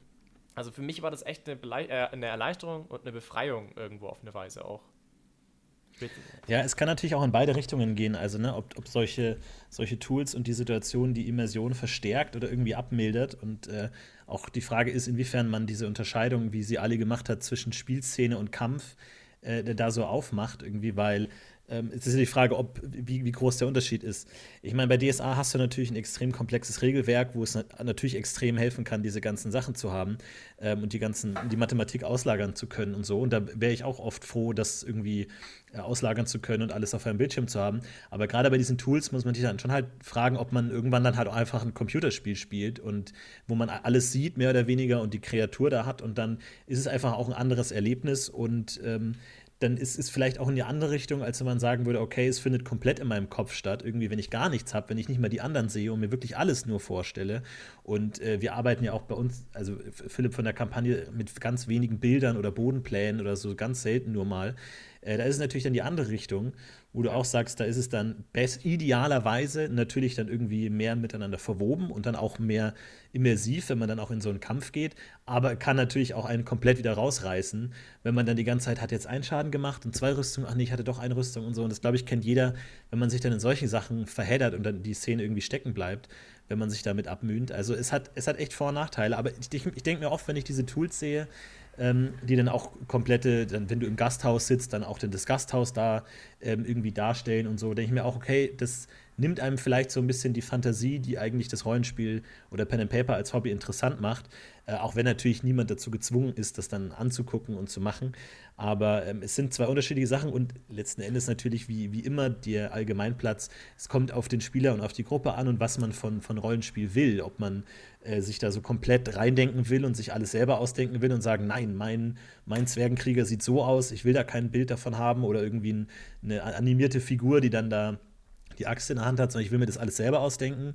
Also für mich war das echt eine, Belei äh, eine Erleichterung und eine Befreiung irgendwo auf eine Weise auch. Ja, es kann natürlich auch in beide Richtungen gehen. Also, ne, ob, ob solche, solche Tools und die Situation die Immersion verstärkt oder irgendwie abmildert. Und äh, auch die Frage ist, inwiefern man diese Unterscheidung, wie sie alle gemacht hat, zwischen Spielszene und Kampf äh, da so aufmacht, irgendwie, weil ähm, es ist ja die Frage, ob, wie, wie groß der Unterschied ist. Ich meine, bei DSA hast du natürlich ein extrem komplexes Regelwerk, wo es natürlich extrem helfen kann, diese ganzen Sachen zu haben ähm, und die ganzen, die Mathematik auslagern zu können und so. Und da wäre ich auch oft froh, das irgendwie äh, auslagern zu können und alles auf einem Bildschirm zu haben. Aber gerade bei diesen Tools muss man sich dann schon halt fragen, ob man irgendwann dann halt einfach ein Computerspiel spielt und wo man alles sieht, mehr oder weniger, und die Kreatur da hat. Und dann ist es einfach auch ein anderes Erlebnis und ähm, dann ist es vielleicht auch in die andere Richtung, als wenn man sagen würde, okay, es findet komplett in meinem Kopf statt. Irgendwie, wenn ich gar nichts habe, wenn ich nicht mal die anderen sehe und mir wirklich alles nur vorstelle. Und äh, wir arbeiten ja auch bei uns, also Philipp von der Kampagne mit ganz wenigen Bildern oder Bodenplänen oder so, ganz selten nur mal. Äh, da ist es natürlich dann die andere Richtung, wo du auch sagst, da ist es dann best, idealerweise natürlich dann irgendwie mehr miteinander verwoben und dann auch mehr immersiv, wenn man dann auch in so einen Kampf geht, aber kann natürlich auch einen komplett wieder rausreißen, wenn man dann die ganze Zeit hat jetzt einen Schaden gemacht und zwei Rüstungen, ach nee, ich hatte doch eine Rüstung und so. Und das, glaube ich, kennt jeder, wenn man sich dann in solche Sachen verheddert und dann die Szene irgendwie stecken bleibt, wenn man sich damit abmüht. Also es hat, es hat echt Vor- und Nachteile, aber ich, ich denke mir oft, wenn ich diese Tools sehe, ähm, die dann auch komplette, dann, wenn du im Gasthaus sitzt, dann auch das Gasthaus da ähm, irgendwie darstellen und so. denke ich mir auch, okay, das nimmt einem vielleicht so ein bisschen die Fantasie, die eigentlich das Rollenspiel oder Pen and Paper als Hobby interessant macht. Äh, auch wenn natürlich niemand dazu gezwungen ist, das dann anzugucken und zu machen. Aber ähm, es sind zwei unterschiedliche Sachen und letzten Endes natürlich wie, wie immer der Allgemeinplatz. Es kommt auf den Spieler und auf die Gruppe an und was man von, von Rollenspiel will. Ob man äh, sich da so komplett reindenken will und sich alles selber ausdenken will und sagen, nein, mein, mein Zwergenkrieger sieht so aus, ich will da kein Bild davon haben oder irgendwie ein, eine animierte Figur, die dann da die Axt in der Hand hat, sondern ich will mir das alles selber ausdenken.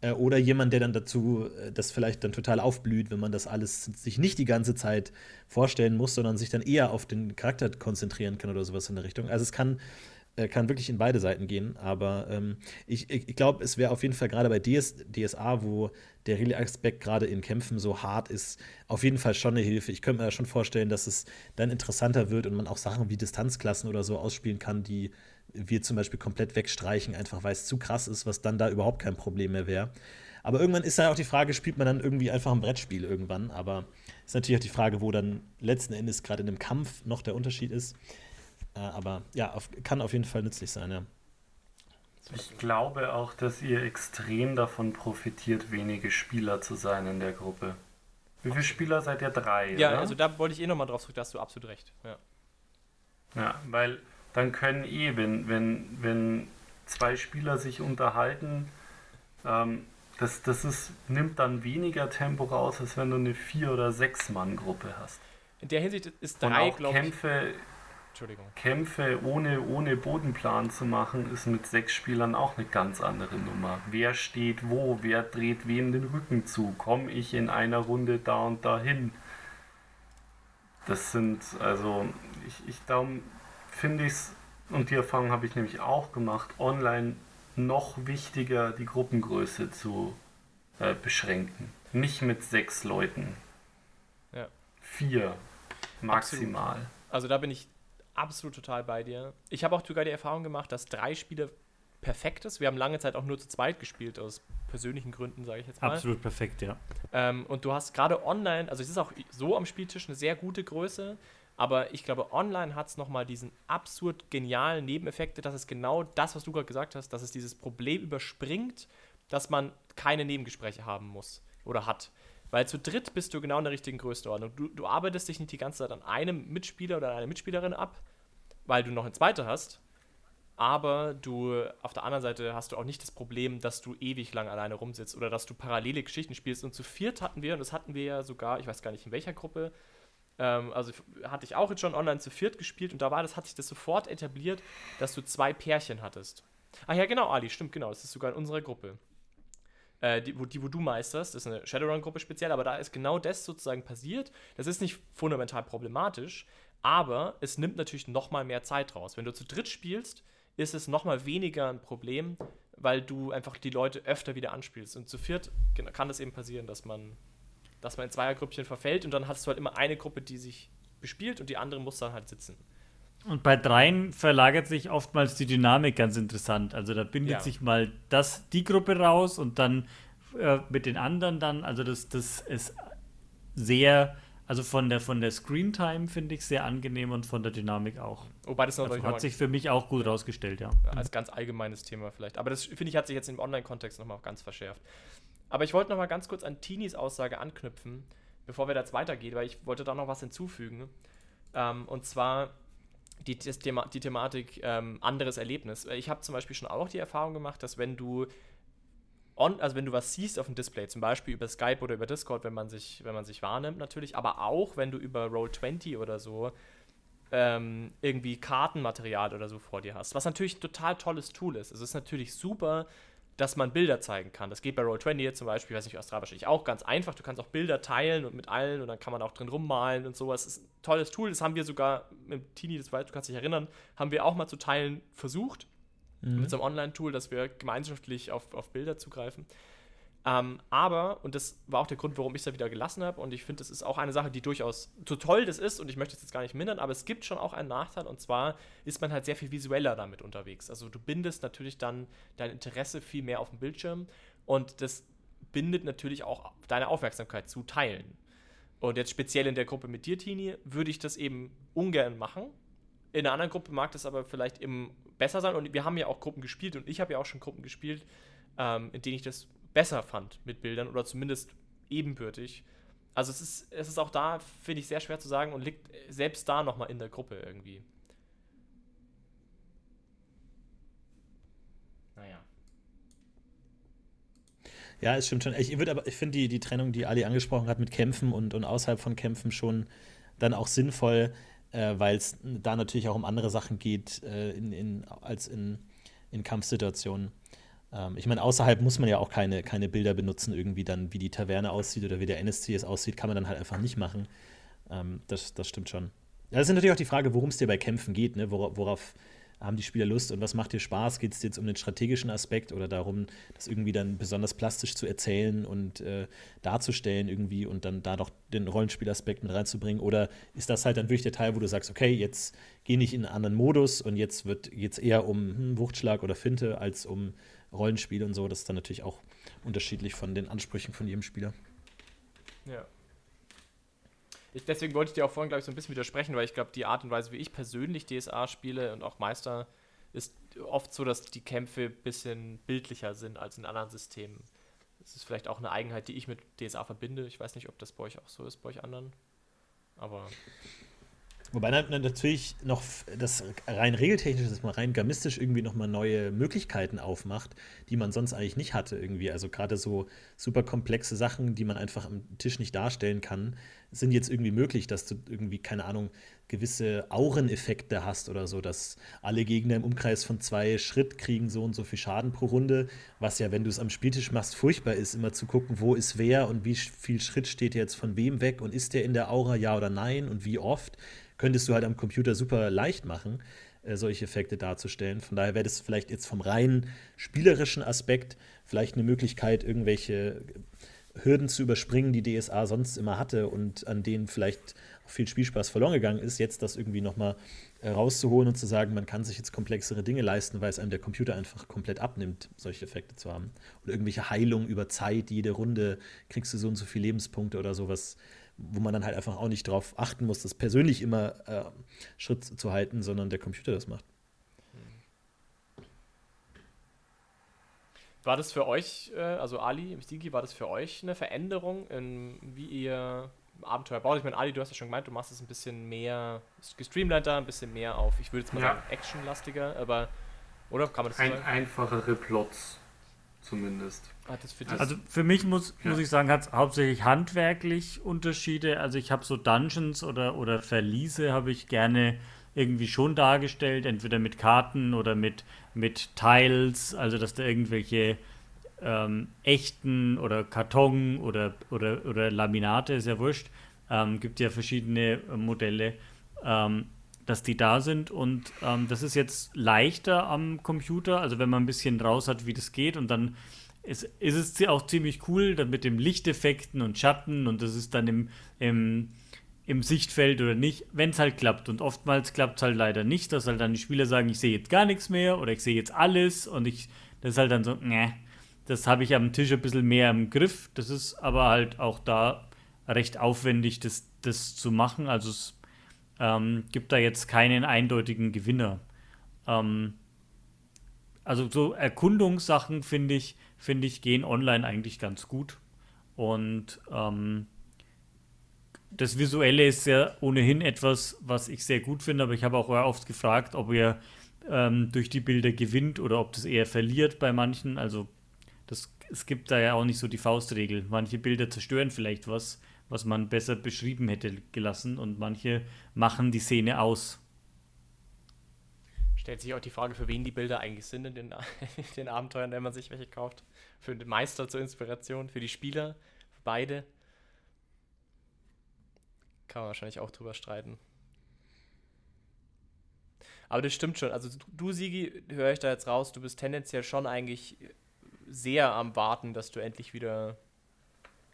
Äh, oder jemand, der dann dazu, äh, das vielleicht dann total aufblüht, wenn man das alles sich nicht die ganze Zeit vorstellen muss, sondern sich dann eher auf den Charakter konzentrieren kann oder sowas in der Richtung. Also es kann, äh, kann wirklich in beide Seiten gehen, aber ähm, ich, ich, glaube, es wäre auf jeden Fall gerade bei DS, DSA, wo der Relay-Aspekt gerade in Kämpfen so hart ist, auf jeden Fall schon eine Hilfe. Ich könnte mir schon vorstellen, dass es dann interessanter wird und man auch Sachen wie Distanzklassen oder so ausspielen kann, die wir zum Beispiel komplett wegstreichen, einfach weil es zu krass ist, was dann da überhaupt kein Problem mehr wäre. Aber irgendwann ist ja auch die Frage, spielt man dann irgendwie einfach ein Brettspiel irgendwann? Aber ist natürlich auch die Frage, wo dann letzten Endes gerade in einem Kampf noch der Unterschied ist. Äh, aber ja, auf, kann auf jeden Fall nützlich sein, ja. Ich glaube auch, dass ihr extrem davon profitiert, wenige Spieler zu sein in der Gruppe. Wie viele Spieler seid ihr? Drei, Ja, oder? also da wollte ich eh nochmal drauf zurück, da hast du absolut recht. Ja, ja weil dann können eh, wenn, wenn, wenn zwei Spieler sich unterhalten, ähm, das, das ist, nimmt dann weniger Tempo raus, als wenn du eine Vier- oder Sechs-Mann-Gruppe hast. In der Hinsicht ist drei, glaube ich. Kämpfe, Kämpfe ohne, ohne Bodenplan zu machen, ist mit sechs Spielern auch eine ganz andere Nummer. Wer steht wo, wer dreht wem den Rücken zu, komme ich in einer Runde da und dahin. Das sind, also, ich, ich darum finde ich es, und die Erfahrung habe ich nämlich auch gemacht, online noch wichtiger, die Gruppengröße zu äh, beschränken. Nicht mit sechs Leuten. Ja. Vier maximal. Absolut. Also da bin ich absolut total bei dir. Ich habe auch sogar die Erfahrung gemacht, dass drei Spiele perfekt ist. Wir haben lange Zeit auch nur zu zweit gespielt, aus persönlichen Gründen, sage ich jetzt mal. Absolut perfekt, ja. Ähm, und du hast gerade online, also es ist auch so am Spieltisch eine sehr gute Größe. Aber ich glaube, online hat es nochmal diesen absurd genialen Nebeneffekte, dass es genau das, was du gerade gesagt hast, dass es dieses Problem überspringt, dass man keine Nebengespräche haben muss oder hat. Weil zu dritt bist du genau in der richtigen Größenordnung. Du, du arbeitest dich nicht die ganze Zeit an einem Mitspieler oder einer Mitspielerin ab, weil du noch einen zweiten hast. Aber du auf der anderen Seite hast du auch nicht das Problem, dass du ewig lang alleine rumsitzt oder dass du parallele Geschichten spielst. Und zu viert hatten wir, und das hatten wir ja sogar, ich weiß gar nicht in welcher Gruppe, ähm, also hatte ich auch jetzt schon online zu viert gespielt und da war das, hat sich das sofort etabliert, dass du zwei Pärchen hattest. Ach ja, genau, Ali, stimmt, genau. Das ist sogar in unserer Gruppe. Äh, die, wo, die, wo du meisterst, das ist eine Shadowrun-Gruppe speziell, aber da ist genau das sozusagen passiert. Das ist nicht fundamental problematisch, aber es nimmt natürlich nochmal mehr Zeit raus. Wenn du zu dritt spielst, ist es nochmal weniger ein Problem, weil du einfach die Leute öfter wieder anspielst. Und zu viert kann es eben passieren, dass man dass man in Zweiergrüppchen verfällt und dann hast du halt immer eine Gruppe, die sich bespielt und die andere muss dann halt sitzen. Und bei dreien verlagert sich oftmals die Dynamik ganz interessant. Also da bindet ja. sich mal das, die Gruppe raus und dann äh, mit den anderen dann, also das, das ist sehr, also von der, von der Screentime finde ich sehr angenehm und von der Dynamik auch. Wobei das also hat sich für mich auch gut rausgestellt, ja. ja als ganz allgemeines Thema vielleicht. Aber das finde ich hat sich jetzt im Online-Kontext nochmal ganz verschärft. Aber ich wollte noch mal ganz kurz an Tinis Aussage anknüpfen, bevor wir jetzt weitergehen, weil ich wollte da noch was hinzufügen. Ähm, und zwar die, Thema, die Thematik ähm, anderes Erlebnis. Ich habe zum Beispiel schon auch die Erfahrung gemacht, dass wenn du on, also wenn du was siehst auf dem Display, zum Beispiel über Skype oder über Discord, wenn man sich, wenn man sich wahrnimmt natürlich, aber auch wenn du über Roll20 oder so ähm, irgendwie Kartenmaterial oder so vor dir hast, was natürlich ein total tolles Tool ist. Es ist natürlich super, dass man Bilder zeigen kann. Das geht bei Roll20 zum Beispiel, ich weiß nicht, Astra wahrscheinlich auch ganz einfach. Du kannst auch Bilder teilen und mit allen und dann kann man auch drin rummalen und sowas. Das ist ein tolles Tool. Das haben wir sogar mit Tini, das weißt, du kannst dich erinnern, haben wir auch mal zu teilen versucht. Mhm. Mit so einem Online-Tool, dass wir gemeinschaftlich auf, auf Bilder zugreifen. Ähm, aber, und das war auch der Grund, warum ich es da wieder gelassen habe, und ich finde, das ist auch eine Sache, die durchaus so toll das ist, und ich möchte es jetzt gar nicht mindern, aber es gibt schon auch einen Nachteil, und zwar ist man halt sehr viel visueller damit unterwegs. Also du bindest natürlich dann dein Interesse viel mehr auf dem Bildschirm, und das bindet natürlich auch deine Aufmerksamkeit zu Teilen. Und jetzt speziell in der Gruppe mit dir, Tini, würde ich das eben ungern machen. In einer anderen Gruppe mag das aber vielleicht im besser sein. Und wir haben ja auch Gruppen gespielt und ich habe ja auch schon Gruppen gespielt, ähm, in denen ich das besser fand mit Bildern oder zumindest ebenbürtig. Also es ist, es ist auch da, finde ich, sehr schwer zu sagen und liegt selbst da nochmal in der Gruppe irgendwie. Naja. Ja, es stimmt schon. Ich ich finde die, die Trennung, die Ali angesprochen hat mit Kämpfen und, und außerhalb von Kämpfen schon dann auch sinnvoll, äh, weil es da natürlich auch um andere Sachen geht äh, in, in, als in, in Kampfsituationen. Ähm, ich meine, außerhalb muss man ja auch keine, keine Bilder benutzen, irgendwie dann, wie die Taverne aussieht oder wie der NSC es aussieht, kann man dann halt einfach nicht machen. Ähm, das, das stimmt schon. Ja, das ist natürlich auch die Frage, worum es dir bei Kämpfen geht, ne? worauf, worauf haben die Spieler Lust und was macht dir Spaß? Geht es jetzt um den strategischen Aspekt oder darum, das irgendwie dann besonders plastisch zu erzählen und äh, darzustellen irgendwie und dann da doch den Rollenspielaspekt mit reinzubringen? Oder ist das halt dann wirklich der Teil, wo du sagst, okay, jetzt gehe ich in einen anderen Modus und jetzt wird jetzt eher um hm, Wuchtschlag oder Finte als um Rollenspiel und so. Das ist dann natürlich auch unterschiedlich von den Ansprüchen von jedem Spieler. Ja. Ich, deswegen wollte ich dir auch vorhin, glaube ich, so ein bisschen widersprechen, weil ich glaube, die Art und Weise, wie ich persönlich DSA spiele und auch Meister, ist oft so, dass die Kämpfe ein bisschen bildlicher sind als in anderen Systemen. Das ist vielleicht auch eine Eigenheit, die ich mit DSA verbinde. Ich weiß nicht, ob das bei euch auch so ist, bei euch anderen. Aber Wobei natürlich noch das rein regeltechnisch, dass man rein gamistisch irgendwie nochmal neue Möglichkeiten aufmacht, die man sonst eigentlich nicht hatte irgendwie. Also gerade so super komplexe Sachen, die man einfach am Tisch nicht darstellen kann, sind jetzt irgendwie möglich, dass du irgendwie, keine Ahnung, gewisse Aureneffekte hast oder so, dass alle Gegner im Umkreis von zwei Schritt kriegen so und so viel Schaden pro Runde, was ja, wenn du es am Spieltisch machst, furchtbar ist, immer zu gucken, wo ist wer und wie viel Schritt steht jetzt von wem weg und ist der in der Aura, ja oder nein und wie oft könntest du halt am Computer super leicht machen, äh, solche Effekte darzustellen. Von daher wäre das vielleicht jetzt vom rein spielerischen Aspekt vielleicht eine Möglichkeit, irgendwelche Hürden zu überspringen, die DSA sonst immer hatte und an denen vielleicht viel Spielspaß verloren gegangen ist, jetzt das irgendwie nochmal äh, rauszuholen und zu sagen, man kann sich jetzt komplexere Dinge leisten, weil es einem der Computer einfach komplett abnimmt, solche Effekte zu haben. Oder irgendwelche Heilungen über Zeit, jede Runde kriegst du so und so viele Lebenspunkte oder sowas wo man dann halt einfach auch nicht darauf achten muss, das persönlich immer äh, Schritt zu halten, sondern der Computer das macht. War das für euch, äh, also Ali, Sigi, war das für euch eine Veränderung, in, wie ihr Abenteuer baut? Ich meine, Ali, du hast ja schon gemeint, du machst es ein bisschen mehr gestreamliner, ein bisschen mehr auf, ich würde jetzt mal ja. sagen, actionlastiger, aber, oder kann man das ein, sagen? Einfachere Plots zumindest. Für also für mich muss, ja. muss ich sagen, hat es hauptsächlich handwerklich Unterschiede. Also ich habe so Dungeons oder, oder Verliese habe ich gerne irgendwie schon dargestellt, entweder mit Karten oder mit, mit Tiles, also dass da irgendwelche ähm, echten oder Karton oder, oder, oder Laminate, ist ja wurscht, ähm, gibt ja verschiedene äh, Modelle, ähm, dass die da sind und ähm, das ist jetzt leichter am Computer, also wenn man ein bisschen raus hat, wie das geht und dann ist, ist es auch ziemlich cool, dann mit dem Lichteffekten und Schatten und das ist dann im, im, im Sichtfeld oder nicht, wenn es halt klappt. Und oftmals klappt es halt leider nicht, dass halt dann die Spieler sagen, ich sehe jetzt gar nichts mehr oder ich sehe jetzt alles und ich, das ist halt dann so, ne, das habe ich am Tisch ein bisschen mehr im Griff. Das ist aber halt auch da recht aufwendig, das, das zu machen. Also es ähm, gibt da jetzt keinen eindeutigen Gewinner. Ähm, also so Erkundungssachen finde ich, finde ich, gehen online eigentlich ganz gut. Und ähm, das Visuelle ist ja ohnehin etwas, was ich sehr gut finde, aber ich habe auch oft gefragt, ob ihr ähm, durch die Bilder gewinnt oder ob das eher verliert bei manchen. Also das, es gibt da ja auch nicht so die Faustregel. Manche Bilder zerstören vielleicht was, was man besser beschrieben hätte gelassen und manche machen die Szene aus stellt sich auch die Frage, für wen die Bilder eigentlich sind in den, in den Abenteuern, wenn man sich welche kauft. Für den Meister zur Inspiration, für die Spieler, für beide. Kann man wahrscheinlich auch drüber streiten. Aber das stimmt schon. Also du, Sigi, höre ich da jetzt raus, du bist tendenziell schon eigentlich sehr am Warten, dass du endlich wieder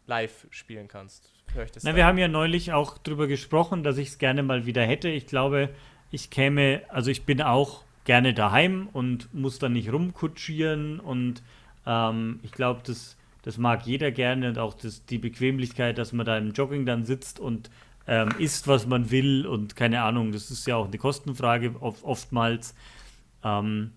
live spielen kannst. Höre ich das Na, wir haben ja neulich auch drüber gesprochen, dass ich es gerne mal wieder hätte. Ich glaube, ich käme, also ich bin auch gerne daheim und muss dann nicht rumkutschieren und ähm, ich glaube, das, das mag jeder gerne und auch das, die Bequemlichkeit, dass man da im Jogging dann sitzt und ähm, isst, was man will und keine Ahnung, das ist ja auch eine Kostenfrage oft, oftmals. Ähm,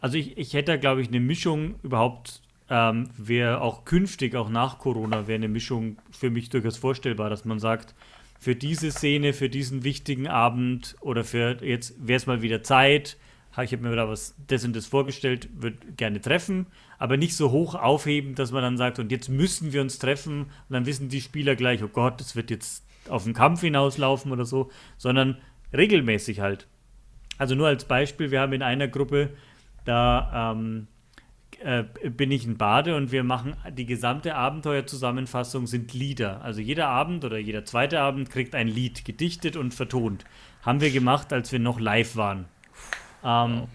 also ich, ich hätte, glaube ich, eine Mischung überhaupt, ähm, wäre auch künftig, auch nach Corona, wäre eine Mischung für mich durchaus vorstellbar, dass man sagt, für diese Szene, für diesen wichtigen Abend oder für jetzt wäre es mal wieder Zeit, ich habe mir da was das und das vorgestellt, würde gerne treffen, aber nicht so hoch aufheben, dass man dann sagt, und jetzt müssen wir uns treffen und dann wissen die Spieler gleich, oh Gott, das wird jetzt auf den Kampf hinauslaufen oder so, sondern regelmäßig halt. Also nur als Beispiel, wir haben in einer Gruppe, da ähm, äh, bin ich ein Bade und wir machen die gesamte Abenteuerzusammenfassung sind Lieder. Also jeder Abend oder jeder zweite Abend kriegt ein Lied gedichtet und vertont. Haben wir gemacht, als wir noch live waren. Ähm,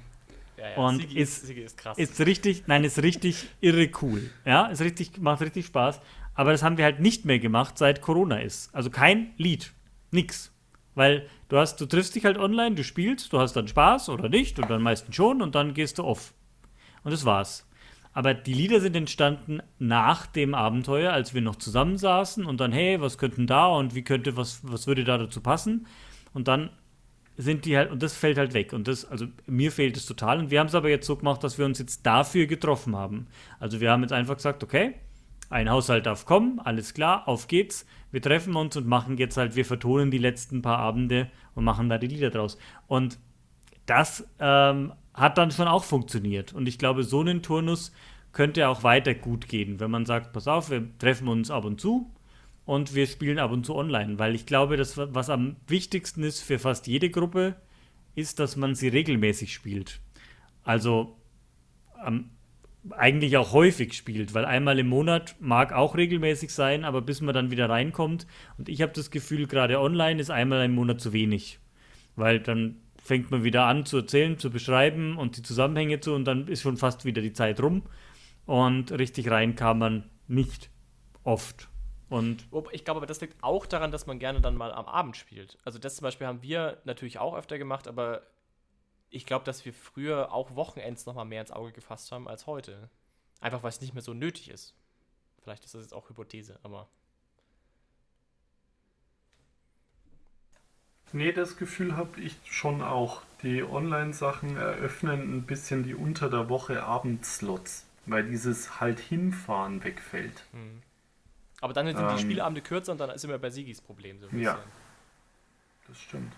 ja, ja. Und Sigi ist, Sigi ist, krass. ist richtig, nein, ist richtig irre cool. Ja, ist richtig, macht richtig Spaß. Aber das haben wir halt nicht mehr gemacht, seit Corona ist. Also kein Lied. Nix. Weil du hast, du triffst dich halt online, du spielst, du hast dann Spaß oder nicht und dann meistens schon und dann gehst du off. Und das war's. Aber die Lieder sind entstanden nach dem Abenteuer, als wir noch zusammensaßen und dann, hey, was könnten da und wie könnte, was, was würde da dazu passen? Und dann sind die halt, und das fällt halt weg. Und das, also mir fehlt es total. Und wir haben es aber jetzt so gemacht, dass wir uns jetzt dafür getroffen haben. Also wir haben jetzt einfach gesagt, okay, ein Haushalt darf kommen, alles klar, auf geht's. Wir treffen uns und machen jetzt halt, wir vertonen die letzten paar Abende und machen da die Lieder draus. Und das ähm, hat dann schon auch funktioniert. Und ich glaube, so einen Turnus könnte auch weiter gut gehen, wenn man sagt, pass auf, wir treffen uns ab und zu, und wir spielen ab und zu online, weil ich glaube, dass was am wichtigsten ist für fast jede Gruppe, ist, dass man sie regelmäßig spielt. Also ähm, eigentlich auch häufig spielt, weil einmal im Monat mag auch regelmäßig sein, aber bis man dann wieder reinkommt und ich habe das Gefühl, gerade online ist einmal im Monat zu wenig, weil dann fängt man wieder an zu erzählen, zu beschreiben und die Zusammenhänge zu und dann ist schon fast wieder die Zeit rum und richtig rein kam man nicht oft. Und ich glaube, aber das liegt auch daran, dass man gerne dann mal am Abend spielt. Also das zum Beispiel haben wir natürlich auch öfter gemacht, aber ich glaube, dass wir früher auch Wochenends noch mal mehr ins Auge gefasst haben als heute. Einfach weil es nicht mehr so nötig ist. Vielleicht ist das jetzt auch Hypothese, aber. Nee, das Gefühl habe ich schon auch. Die Online-Sachen eröffnen ein bisschen die unter der Woche Abendslots, weil dieses halt hinfahren wegfällt. Mhm. Aber dann sind ähm, die Spielabende kürzer und dann ist immer bei Sigis Problem so ein Ja, das stimmt.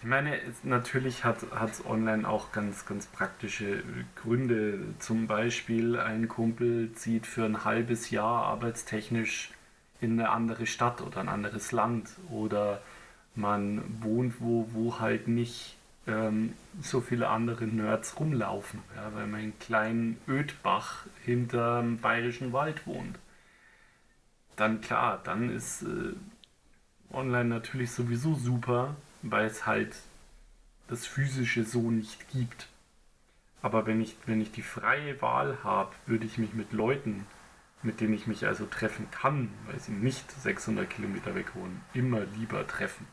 Ich meine, es, natürlich hat es online auch ganz, ganz praktische Gründe. Zum Beispiel ein Kumpel zieht für ein halbes Jahr arbeitstechnisch in eine andere Stadt oder ein anderes Land. Oder man wohnt wo, wo halt nicht ähm, so viele andere Nerds rumlaufen, ja, weil man in kleinen Ödbach hinterm bayerischen Wald wohnt dann klar, dann ist äh, online natürlich sowieso super, weil es halt das physische so nicht gibt. Aber wenn ich, wenn ich die freie Wahl habe, würde ich mich mit Leuten, mit denen ich mich also treffen kann, weil sie nicht 600 Kilometer weg wohnen, immer lieber treffen.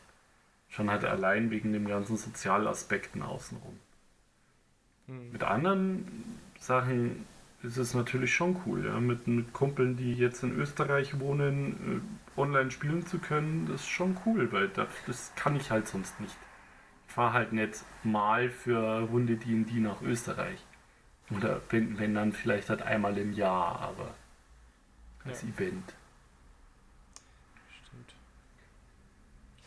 Schon halt allein wegen den ganzen Sozialaspekten außenrum. Mhm. Mit anderen Sachen ist es natürlich schon cool, ja, mit, mit Kumpeln, die jetzt in Österreich wohnen, äh, online spielen zu können, das ist schon cool, weil das, das kann ich halt sonst nicht. Ich fahre halt nicht mal für Runde D&D nach Österreich. Oder wenn, wenn dann vielleicht halt einmal im Jahr, aber als ja. Event. Stimmt.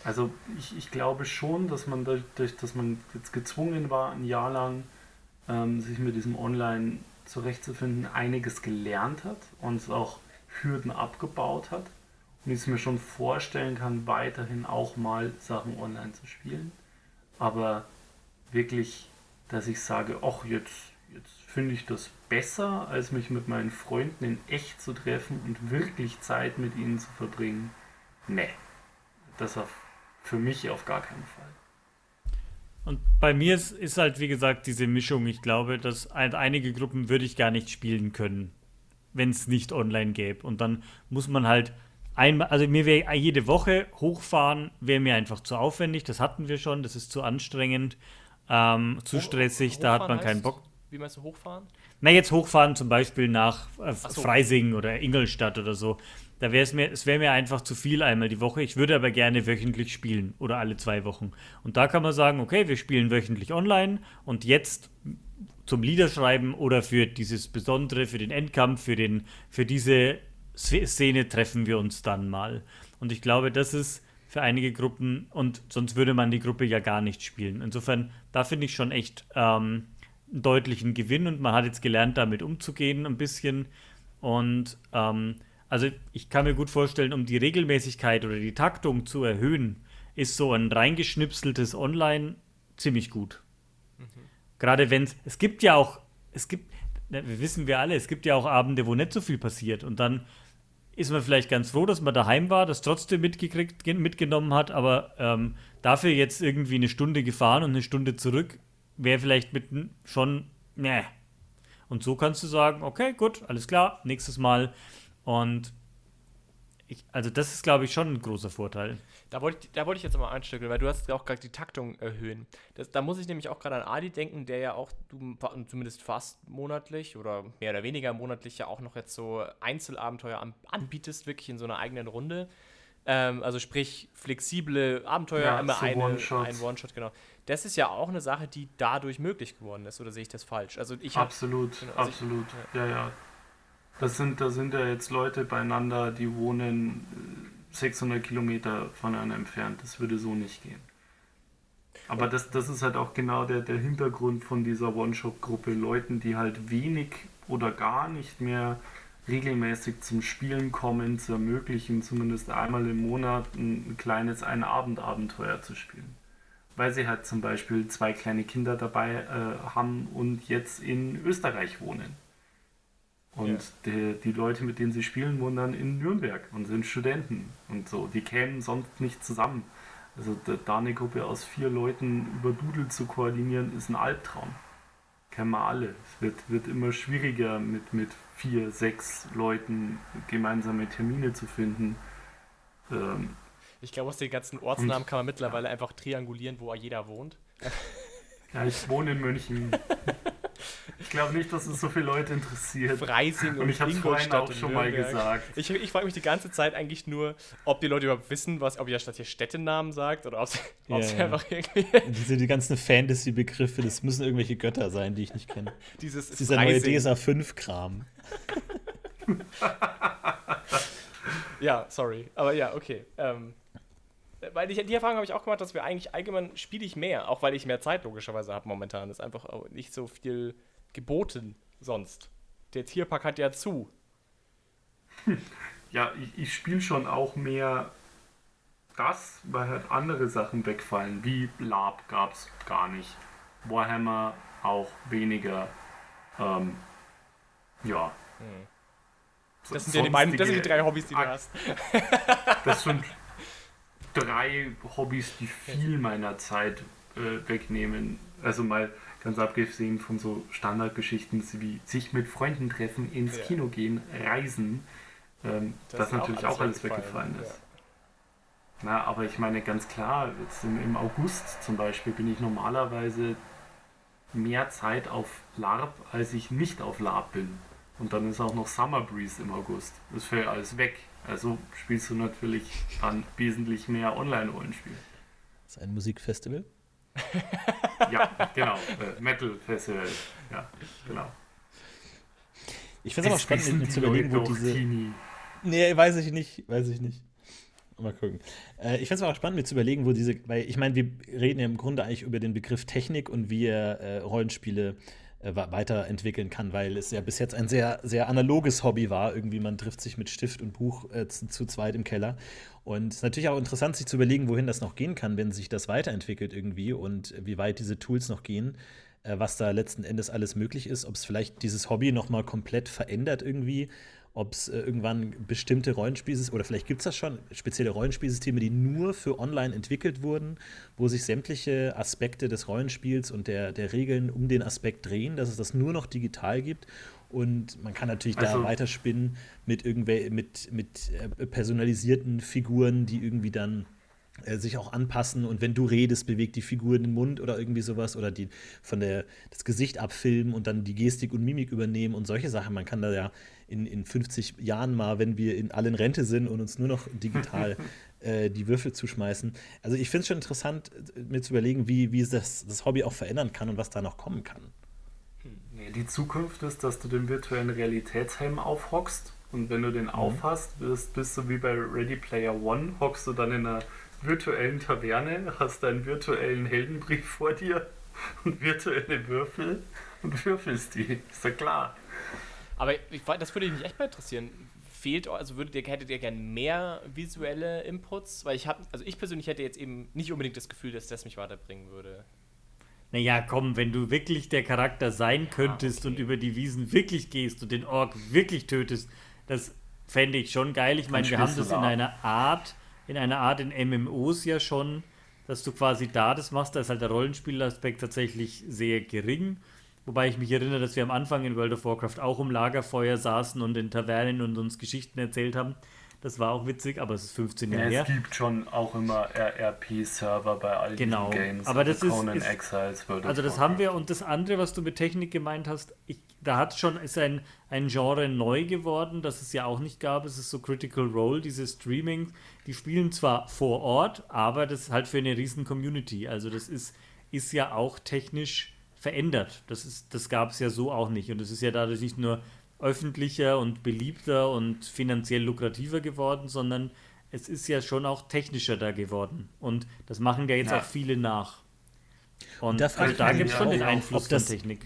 Also ich, ich glaube schon, dass man dadurch, dass man jetzt gezwungen war, ein Jahr lang ähm, sich mit diesem Online zurechtzufinden, einiges gelernt hat und auch Hürden abgebaut hat. Und ich es mir schon vorstellen kann, weiterhin auch mal Sachen online zu spielen. Aber wirklich, dass ich sage, ach, jetzt, jetzt finde ich das besser, als mich mit meinen Freunden in echt zu treffen und wirklich Zeit mit ihnen zu verbringen. Nee, das auf, für mich auf gar keinen Fall. Und bei mir ist, ist halt, wie gesagt, diese Mischung. Ich glaube, dass halt einige Gruppen würde ich gar nicht spielen können, wenn es nicht online gäbe. Und dann muss man halt einmal, also mir wäre jede Woche hochfahren, wäre mir einfach zu aufwendig. Das hatten wir schon, das ist zu anstrengend, ähm, zu stressig, da hat man keinen Bock. Wie meinst du hochfahren? Na, jetzt hochfahren zum Beispiel nach äh, so. Freising oder Ingolstadt oder so. Da wäre es mir, es wäre mir einfach zu viel einmal die Woche. Ich würde aber gerne wöchentlich spielen oder alle zwei Wochen. Und da kann man sagen, okay, wir spielen wöchentlich online und jetzt zum Liederschreiben oder für dieses Besondere, für den Endkampf, für, den, für diese Szene treffen wir uns dann mal. Und ich glaube, das ist für einige Gruppen und sonst würde man die Gruppe ja gar nicht spielen. Insofern, da finde ich schon echt ähm, einen deutlichen Gewinn und man hat jetzt gelernt, damit umzugehen ein bisschen. Und ähm, also ich kann mir gut vorstellen, um die Regelmäßigkeit oder die Taktung zu erhöhen, ist so ein reingeschnipseltes Online ziemlich gut. Mhm. Gerade wenn es, es gibt ja auch, es gibt, ne, wir wissen wir alle, es gibt ja auch Abende, wo nicht so viel passiert und dann ist man vielleicht ganz froh, dass man daheim war, das trotzdem mitgekriegt, mitgenommen hat, aber ähm, dafür jetzt irgendwie eine Stunde gefahren und eine Stunde zurück, wäre vielleicht mit schon, ne. Und so kannst du sagen, okay, gut, alles klar, nächstes Mal und ich, also das ist, glaube ich, schon ein großer Vorteil. Da wollte ich, da wollte ich jetzt mal einstückeln, weil du hast auch gerade die Taktung erhöhen. Das, da muss ich nämlich auch gerade an Adi denken, der ja auch du, zumindest fast monatlich oder mehr oder weniger monatlich ja auch noch jetzt so Einzelabenteuer an, anbietest, wirklich in so einer eigenen Runde. Ähm, also sprich flexible Abenteuer, ja, immer so eine, One ein One-Shot, genau. Das ist ja auch eine Sache, die dadurch möglich geworden ist, oder sehe ich das falsch? Also ich absolut, hab, genau, also absolut, ich, ja, ja. Das sind, da sind ja jetzt Leute beieinander, die wohnen 600 äh, Kilometer voneinander entfernt. Das würde so nicht gehen. Aber das, das ist halt auch genau der, der Hintergrund von dieser One-Shop-Gruppe. Leuten, die halt wenig oder gar nicht mehr regelmäßig zum Spielen kommen, zu ermöglichen, zumindest einmal im Monat ein, ein kleines Ein-Abend-Abenteuer zu spielen. Weil sie halt zum Beispiel zwei kleine Kinder dabei äh, haben und jetzt in Österreich wohnen. Und ja. die, die Leute, mit denen sie spielen, wohnen dann in Nürnberg und sind Studenten und so. Die kämen sonst nicht zusammen. Also da eine Gruppe aus vier Leuten über Doodle zu koordinieren, ist ein Albtraum. Kennen wir alle. Es wird, wird immer schwieriger, mit, mit vier, sechs Leuten gemeinsame Termine zu finden. Ähm, ich glaube, aus den ganzen Ortsnamen kann man mittlerweile einfach triangulieren, wo jeder wohnt. Ja, ich wohne in München. Ich glaube nicht, dass es so viele Leute interessiert. Freising und, und ich habe es vorhin auch schon mal gesagt. Ich, ich frage mich die ganze Zeit eigentlich nur, ob die Leute überhaupt wissen, was, ob ihr statt hier Städtenamen sagt oder ob sie, ja, ja. einfach irgendwie. Diese die ganzen Fantasy-Begriffe, das müssen irgendwelche Götter sein, die ich nicht kenne. Dieses Dieser neue DSA 5-Kram. ja, sorry. Aber ja, okay. Ähm, weil ich, die Erfahrung habe ich auch gemacht, dass wir eigentlich allgemein spiele ich mehr, auch weil ich mehr Zeit logischerweise habe momentan. Ist einfach nicht so viel geboten sonst. Der Tierpark hat ja zu. Ja, ich, ich spiele schon auch mehr das, weil halt andere Sachen wegfallen, wie Lab gab es gar nicht. Warhammer auch weniger. Ähm, ja. Hm. Das sind ja die beiden, das sind die drei Hobbys, die du hast. das sind drei Hobbys, die viel meiner Zeit äh, wegnehmen. Also mal ganz abgesehen von so Standardgeschichten wie sich mit Freunden treffen, ins ja. Kino gehen, reisen, ähm, das, das natürlich auch alles, weggefallen ist. Ja. Na, aber ich meine ganz klar, jetzt im, im August zum Beispiel bin ich normalerweise mehr Zeit auf LARP, als ich nicht auf LARP bin. Und dann ist auch noch Summer Breeze im August. Das fällt alles weg. Also spielst du natürlich dann wesentlich mehr Online-Rollenspiel. Das ist ein Musikfestival? ja, genau. Äh, Metal Festival. Ja, genau. Ich finde es aber spannend, mir zu überlegen, wo diese. Teenie. Nee, weiß ich nicht, weiß ich nicht. Mal gucken. Äh, ich finde es auch spannend, mir zu überlegen, wo diese, weil ich meine, wir reden ja im Grunde eigentlich über den Begriff Technik und wie er äh, Rollenspiele äh, weiterentwickeln kann, weil es ja bis jetzt ein sehr, sehr analoges Hobby war. Irgendwie, man trifft sich mit Stift und Buch äh, zu, zu, zweit im Keller. Und es ist natürlich auch interessant, sich zu überlegen, wohin das noch gehen kann, wenn sich das weiterentwickelt irgendwie und wie weit diese Tools noch gehen, äh, was da letzten Endes alles möglich ist, ob es vielleicht dieses Hobby noch mal komplett verändert irgendwie ob es äh, irgendwann bestimmte Rollenspielsysteme, oder vielleicht gibt es das schon, spezielle Rollenspielsysteme, die nur für online entwickelt wurden, wo sich sämtliche Aspekte des Rollenspiels und der, der Regeln um den Aspekt drehen, dass es das nur noch digital gibt. Und man kann natürlich also, da weiterspinnen mit irgendwel mit, mit äh, personalisierten Figuren, die irgendwie dann äh, sich auch anpassen und wenn du redest, bewegt die Figur den Mund oder irgendwie sowas oder die von der das Gesicht abfilmen und dann die Gestik und Mimik übernehmen und solche Sachen. Man kann da ja in, in 50 Jahren mal, wenn wir in allen Rente sind und uns nur noch digital äh, die Würfel zuschmeißen. Also ich finde es schon interessant, mir zu überlegen, wie, wie das, das Hobby auch verändern kann und was da noch kommen kann. Nee, die Zukunft ist, dass du den virtuellen Realitätshelm aufhockst und wenn du den mhm. aufhast, bist, bist du wie bei Ready Player One, hockst du dann in einer virtuellen Taverne, hast deinen virtuellen Heldenbrief vor dir und virtuelle Würfel und würfelst die. Ist ja klar. Aber ich, das würde mich echt mal interessieren. Fehlt, also würdet ihr, hättet ihr gerne mehr visuelle Inputs? Weil ich habe, also ich persönlich hätte jetzt eben nicht unbedingt das Gefühl, dass das mich weiterbringen würde. Naja, komm, wenn du wirklich der Charakter sein könntest ah, okay. und über die Wiesen wirklich gehst und den Ork wirklich tötest, das fände ich schon geil. Ich meine, wir haben das in einer Art in einer Art in MMOs ja schon, dass du quasi da das machst, da ist halt der Rollenspielaspekt tatsächlich sehr gering. Wobei ich mich erinnere, dass wir am Anfang in World of Warcraft auch um Lagerfeuer saßen und in Tavernen und uns Geschichten erzählt haben. Das war auch witzig, aber es ist 15 Jahre ja, her. Es gibt schon auch immer RRP-Server bei all genau. diesen Games. Aber das also ist, ist Exiles, also das haben wir und das andere, was du mit Technik gemeint hast, ich, da hat schon ist ein, ein Genre neu geworden, das es ja auch nicht gab. Es ist so Critical Role, diese Streaming. Die spielen zwar vor Ort, aber das ist halt für eine riesen Community. Also das ist, ist ja auch technisch verändert. Das, das gab es ja so auch nicht. Und es ist ja dadurch nicht nur öffentlicher und beliebter und finanziell lukrativer geworden, sondern es ist ja schon auch technischer da geworden. Und das machen ja jetzt ja. auch viele nach. Und, und da, also da gibt es schon den Einfluss von Technik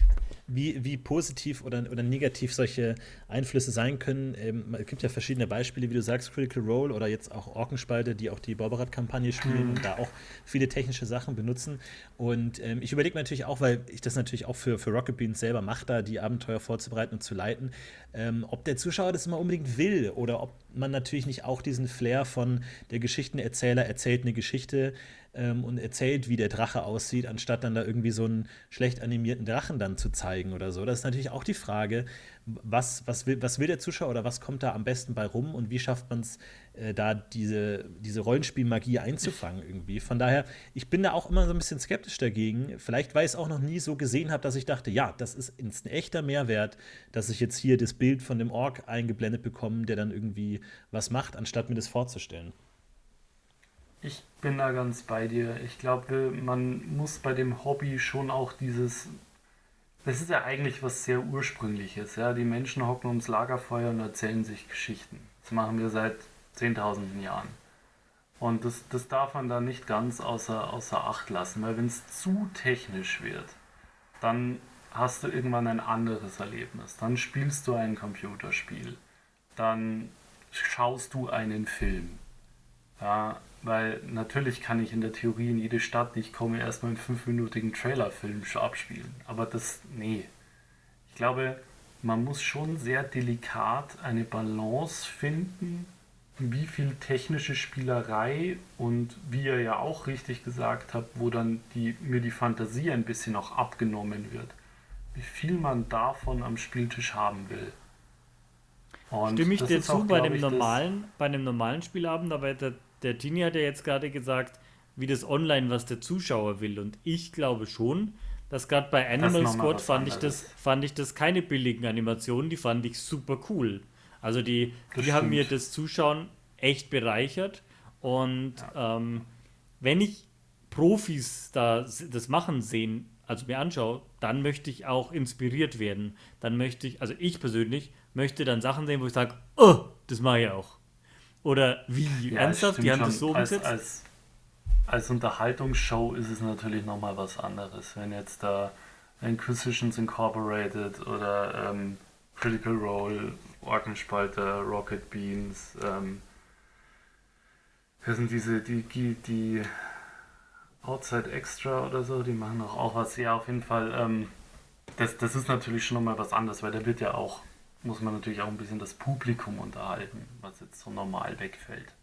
wie, wie positiv oder, oder negativ solche Einflüsse sein können. Ähm, es gibt ja verschiedene Beispiele, wie du sagst, Critical Role oder jetzt auch Orkenspalte, die auch die Borberat-Kampagne spielen mhm. und da auch viele technische Sachen benutzen. Und ähm, ich überlege mir natürlich auch, weil ich das natürlich auch für, für Rocket Beans selber mache, da die Abenteuer vorzubereiten und zu leiten, ähm, ob der Zuschauer das immer unbedingt will oder ob man natürlich nicht auch diesen Flair von der Geschichtenerzähler erzählt eine Geschichte ähm, und erzählt, wie der Drache aussieht, anstatt dann da irgendwie so einen schlecht animierten Drachen dann zu zeigen oder so. Das ist natürlich auch die Frage, was, was, will, was will der Zuschauer oder was kommt da am besten bei rum und wie schafft man es, äh, da diese, diese Rollenspielmagie einzufangen irgendwie. Von daher, ich bin da auch immer so ein bisschen skeptisch dagegen. Vielleicht, weil ich es auch noch nie so gesehen habe, dass ich dachte, ja, das ist ein echter Mehrwert, dass ich jetzt hier das Bild von dem Ork eingeblendet bekomme, der dann irgendwie was macht, anstatt mir das vorzustellen. Ich bin da ganz bei dir. Ich glaube, man muss bei dem Hobby schon auch dieses. Das ist ja eigentlich was sehr Ursprüngliches. Ja? Die Menschen hocken ums Lagerfeuer und erzählen sich Geschichten. Das machen wir seit zehntausenden Jahren. Und das, das darf man da nicht ganz außer, außer Acht lassen, weil wenn es zu technisch wird, dann hast du irgendwann ein anderes Erlebnis. Dann spielst du ein Computerspiel. Dann schaust du einen Film. Ja, weil natürlich kann ich in der Theorie in jede Stadt, die ich komme, erstmal einen fünfminütigen Trailerfilm abspielen. Aber das, nee. Ich glaube, man muss schon sehr delikat eine Balance finden, wie viel technische Spielerei und wie ihr ja auch richtig gesagt habt, wo dann die, mir die Fantasie ein bisschen auch abgenommen wird. Wie viel man davon am Spieltisch haben will. Und Stimme ich dir zu auch, bei dem normalen, bei einem normalen Spielabend, aber der der Tini hat ja jetzt gerade gesagt, wie das online, was der Zuschauer will. Und ich glaube schon, dass gerade bei Animal Squad fand ich, das, fand ich das keine billigen Animationen, die fand ich super cool. Also die, die haben mir das Zuschauen echt bereichert. Und ja. ähm, wenn ich Profis da das machen sehen, also mir anschaue, dann möchte ich auch inspiriert werden. Dann möchte ich, also ich persönlich, möchte dann Sachen sehen, wo ich sage, oh, das mache ich auch. Oder wie? Ja, Ernsthaft? Die haben das so umgesetzt? Als, als, als Unterhaltungsshow ist es natürlich nochmal was anderes. Wenn jetzt da Inquisitions Incorporated oder ähm, Critical Role, Orkenspalter, Rocket Beans, ähm, das sind diese, die, die, die Outside Extra oder so, die machen auch, auch was. Ja, auf jeden Fall, ähm, das, das ist natürlich schon nochmal was anderes, weil der wird ja auch muss man natürlich auch ein bisschen das Publikum unterhalten, was jetzt so normal wegfällt.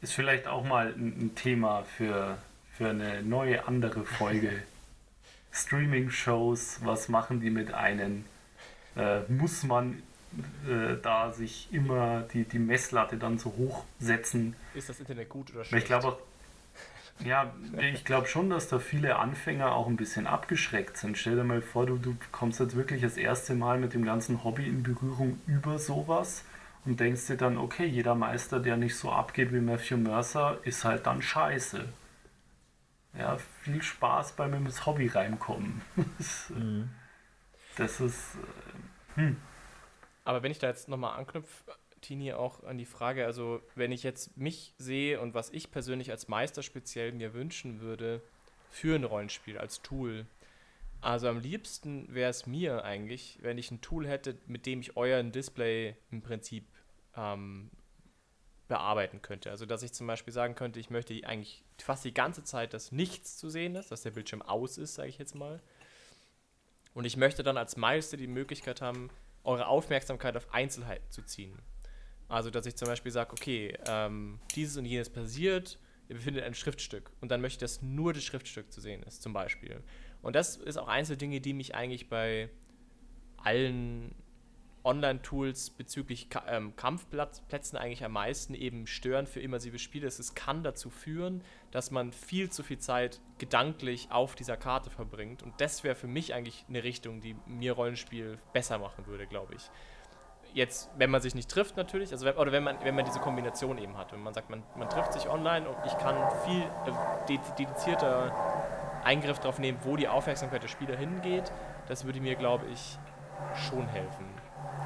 Ist vielleicht auch mal ein, Thema für, für eine neue andere Folge. Streaming-Shows, was machen die mit einem? Äh, muss man äh, da sich immer die, die Messlatte dann so hoch setzen. Ist das Internet gut oder schlecht? Ich glaube ja, ich glaube schon, dass da viele Anfänger auch ein bisschen abgeschreckt sind. Stell dir mal vor, du, du kommst jetzt wirklich das erste Mal mit dem ganzen Hobby in Berührung über sowas und denkst dir dann, okay, jeder Meister, der nicht so abgeht wie Matthew Mercer, ist halt dann scheiße. Ja, viel Spaß beim ins Hobby reinkommen. das, mhm. das ist. Äh, hm. Aber wenn ich da jetzt nochmal anknüpfe, Tini, auch an die Frage, also wenn ich jetzt mich sehe und was ich persönlich als Meister speziell mir wünschen würde für ein Rollenspiel als Tool, also am liebsten wäre es mir eigentlich, wenn ich ein Tool hätte, mit dem ich euren Display im Prinzip ähm, bearbeiten könnte. Also dass ich zum Beispiel sagen könnte, ich möchte eigentlich fast die ganze Zeit, dass nichts zu sehen ist, dass der Bildschirm aus ist, sage ich jetzt mal. Und ich möchte dann als Meister die Möglichkeit haben, eure Aufmerksamkeit auf Einzelheiten zu ziehen. Also, dass ich zum Beispiel sage, okay, ähm, dieses und jenes passiert, ihr befindet ein Schriftstück und dann möchte ich, dass nur das Schriftstück zu sehen ist, zum Beispiel. Und das ist auch eins der Dinge, die mich eigentlich bei allen Online-Tools bezüglich ähm, Kampfplätzen eigentlich am meisten eben stören für immersive Spiele. Es kann dazu führen, dass man viel zu viel Zeit gedanklich auf dieser Karte verbringt. Und das wäre für mich eigentlich eine Richtung, die mir Rollenspiel besser machen würde, glaube ich jetzt, wenn man sich nicht trifft natürlich, also wenn, oder wenn man, wenn man diese Kombination eben hat, wenn man sagt, man, man trifft sich online und ich kann viel äh, dedizierter Eingriff darauf nehmen, wo die Aufmerksamkeit der Spieler hingeht, das würde mir, glaube ich, schon helfen.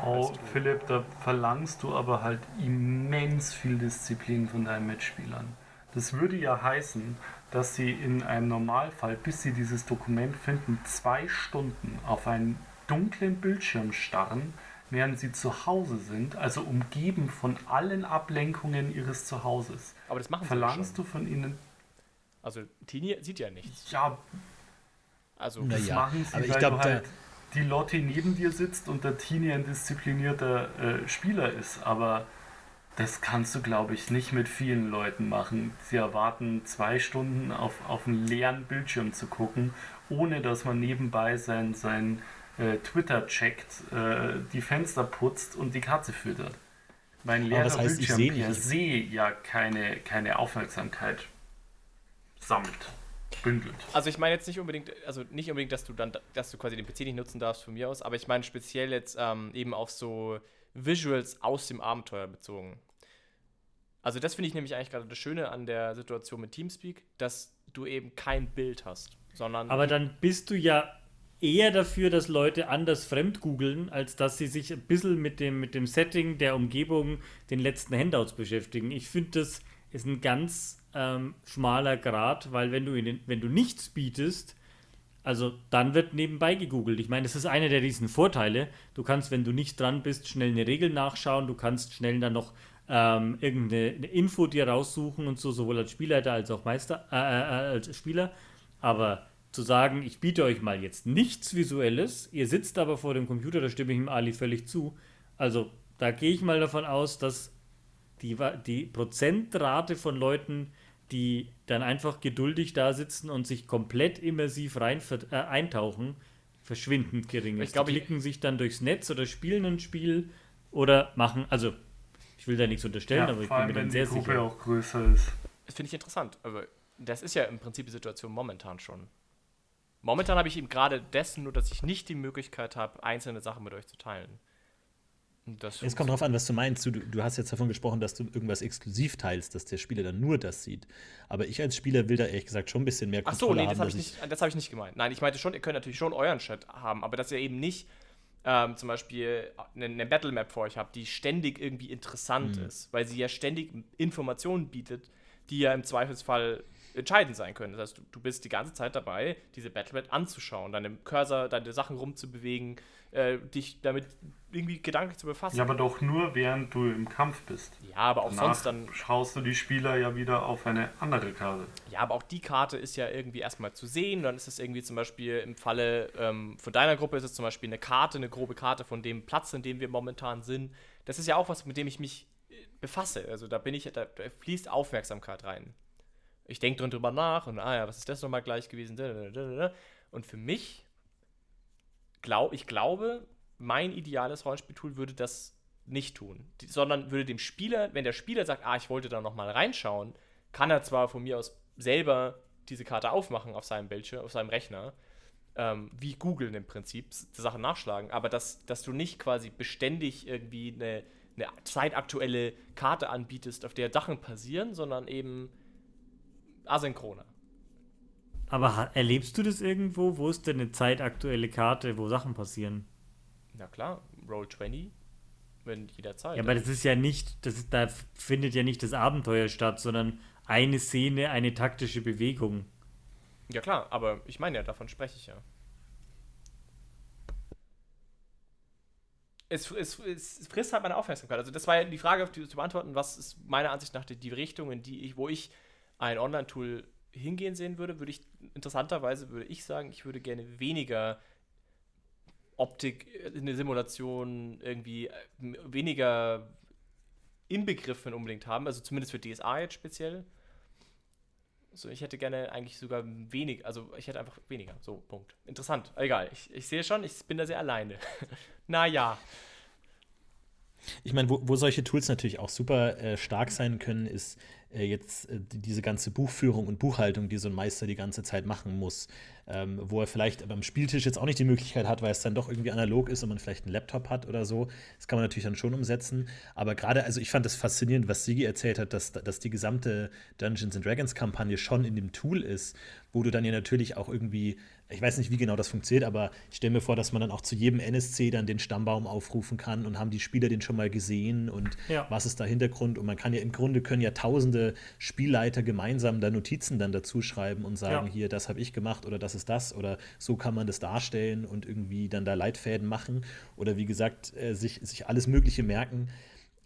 Oh, Philipp, da verlangst du aber halt immens viel Disziplin von deinen Mitspielern. Das würde ja heißen, dass sie in einem Normalfall, bis sie dieses Dokument finden, zwei Stunden auf einen dunklen Bildschirm starren, während sie zu Hause sind, also umgeben von allen Ablenkungen ihres Zuhauses. Aber das machen sie Verlangst du von ihnen. Also Tini sieht ja nichts. Ja. Also das ja, machen sie, aber ich weil glaube, halt die Lotti neben dir sitzt und der Tini ein disziplinierter äh, Spieler ist. Aber das kannst du, glaube ich, nicht mit vielen Leuten machen. Sie erwarten zwei Stunden auf, auf einen leeren Bildschirm zu gucken, ohne dass man nebenbei sein, sein Twitter checkt, äh, die Fenster putzt und die Katze füttert. Mein leerer das heißt, Bildschirm per se ja keine, keine Aufmerksamkeit sammelt. Bündelt. Also ich meine jetzt nicht unbedingt, also nicht unbedingt, dass du dann, dass du quasi den PC nicht nutzen darfst von mir aus, aber ich meine speziell jetzt ähm, eben auf so Visuals aus dem Abenteuer bezogen. Also das finde ich nämlich eigentlich gerade das Schöne an der Situation mit Teamspeak, dass du eben kein Bild hast, sondern. Aber dann bist du ja eher dafür, dass Leute anders fremd googeln, als dass sie sich ein bisschen mit dem, mit dem Setting der Umgebung, den letzten Handouts beschäftigen. Ich finde, das ist ein ganz ähm, schmaler Grad, weil wenn du, den, wenn du nichts bietest, also dann wird nebenbei gegoogelt. Ich meine, das ist einer der riesen Vorteile. Du kannst, wenn du nicht dran bist, schnell eine Regel nachschauen, du kannst schnell dann noch ähm, irgendeine Info dir raussuchen und so, sowohl als Spielleiter als auch Meister, äh, äh, als Spieler. Aber zu sagen, ich biete euch mal jetzt nichts Visuelles, ihr sitzt aber vor dem Computer, da stimme ich ihm Ali völlig zu. Also da gehe ich mal davon aus, dass die, die Prozentrate von Leuten, die dann einfach geduldig da sitzen und sich komplett immersiv rein äh, eintauchen, verschwindend gering ist. Ich glaube, die klicken sich dann durchs Netz oder spielen ein Spiel oder machen, also ich will da nichts unterstellen, ja, aber ich bin mir dann sehr sicher. Gruppe auch größer ist. Das finde ich interessant, aber das ist ja im Prinzip die Situation momentan schon. Momentan habe ich eben gerade dessen nur, dass ich nicht die Möglichkeit habe, einzelne Sachen mit euch zu teilen. es kommt darauf an, was du meinst. Du, du hast jetzt davon gesprochen, dass du irgendwas exklusiv teilst, dass der Spieler dann nur das sieht. Aber ich als Spieler will da ehrlich gesagt schon ein bisschen mehr Kontrolle Ach so, nee, das habe ich, nicht, hab ich nicht gemeint. Nein, ich meinte schon, ihr könnt natürlich schon euren Chat haben, aber dass ihr eben nicht ähm, zum Beispiel eine, eine Battle Map vor euch habt, die ständig irgendwie interessant mhm. ist, weil sie ja ständig Informationen bietet, die ja im Zweifelsfall entscheidend sein können. Das heißt, du, du bist die ganze Zeit dabei, diese Battle.net anzuschauen, deine Cursor, deine Sachen rumzubewegen, äh, dich damit irgendwie gedanklich zu befassen. Ja, aber doch nur, während du im Kampf bist. Ja, aber auch Danach sonst dann. Schaust du die Spieler ja wieder auf eine andere Karte. Ja, aber auch die Karte ist ja irgendwie erstmal zu sehen. Dann ist es irgendwie zum Beispiel im Falle ähm, von deiner Gruppe ist es zum Beispiel eine Karte, eine grobe Karte von dem Platz, in dem wir momentan sind. Das ist ja auch was, mit dem ich mich äh, befasse. Also da bin ich, da, da fließt Aufmerksamkeit rein ich denke drüber nach und ah ja, was ist das nochmal gleich gewesen? Und für mich, glaub, ich glaube, mein ideales Rollenspieltool würde das nicht tun, die, sondern würde dem Spieler, wenn der Spieler sagt, ah, ich wollte da noch mal reinschauen, kann er zwar von mir aus selber diese Karte aufmachen auf seinem Bildschirm, auf seinem Rechner, ähm, wie googeln im Prinzip, Sachen nachschlagen, aber dass, dass du nicht quasi beständig irgendwie eine, eine zeitaktuelle Karte anbietest, auf der Sachen passieren, sondern eben asynchroner. Aber erlebst du das irgendwo? Wo ist denn eine zeitaktuelle Karte, wo Sachen passieren? Na klar, Roll 20, wenn jederzeit. Ja, aber das ist ja nicht, das ist, da findet ja nicht das Abenteuer statt, sondern eine Szene, eine taktische Bewegung. Ja klar, aber ich meine ja, davon spreche ich ja. Es, es, es, frisst halt meine Aufmerksamkeit. Also das war ja die Frage, auf die zu beantworten, was ist meiner Ansicht nach die, die Richtung, in die ich, wo ich ein Online-Tool hingehen sehen würde, würde ich interessanterweise würde ich sagen, ich würde gerne weniger Optik in der Simulation irgendwie äh, weniger Inbegriffen unbedingt haben, also zumindest für DSA jetzt speziell. So, ich hätte gerne eigentlich sogar wenig, also ich hätte einfach weniger. So, Punkt. Interessant. Egal. Ich, ich sehe schon, ich bin da sehr alleine. naja. Ich meine, wo, wo solche Tools natürlich auch super äh, stark sein können, ist äh, jetzt äh, diese ganze Buchführung und Buchhaltung, die so ein Meister die ganze Zeit machen muss, ähm, wo er vielleicht beim Spieltisch jetzt auch nicht die Möglichkeit hat, weil es dann doch irgendwie analog ist und man vielleicht einen Laptop hat oder so. Das kann man natürlich dann schon umsetzen. Aber gerade, also ich fand das faszinierend, was Sigi erzählt hat, dass, dass die gesamte Dungeons Dragons Kampagne schon in dem Tool ist, wo du dann ja natürlich auch irgendwie ich weiß nicht, wie genau das funktioniert, aber ich stelle mir vor, dass man dann auch zu jedem NSC dann den Stammbaum aufrufen kann und haben die Spieler den schon mal gesehen und ja. was ist da Hintergrund und man kann ja im Grunde können ja tausende Spielleiter gemeinsam da Notizen dann dazu schreiben und sagen, ja. hier, das habe ich gemacht oder das ist das oder so kann man das darstellen und irgendwie dann da Leitfäden machen oder wie gesagt, äh, sich, sich alles Mögliche merken.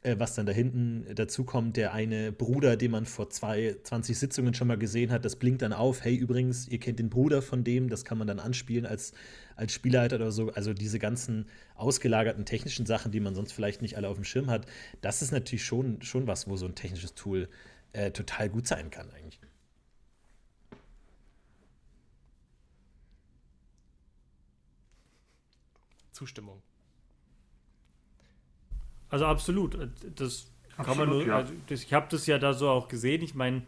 Äh, was dann da hinten dazu kommt, der eine Bruder, den man vor zwei, 20 Sitzungen schon mal gesehen hat, das blinkt dann auf, hey übrigens, ihr kennt den Bruder von dem, das kann man dann anspielen als, als Spielleiter oder so. Also diese ganzen ausgelagerten technischen Sachen, die man sonst vielleicht nicht alle auf dem Schirm hat, das ist natürlich schon, schon was, wo so ein technisches Tool äh, total gut sein kann eigentlich. Zustimmung. Also absolut. Das absolut, kann man nur. Ja. Also das, ich habe das ja da so auch gesehen. Ich meine,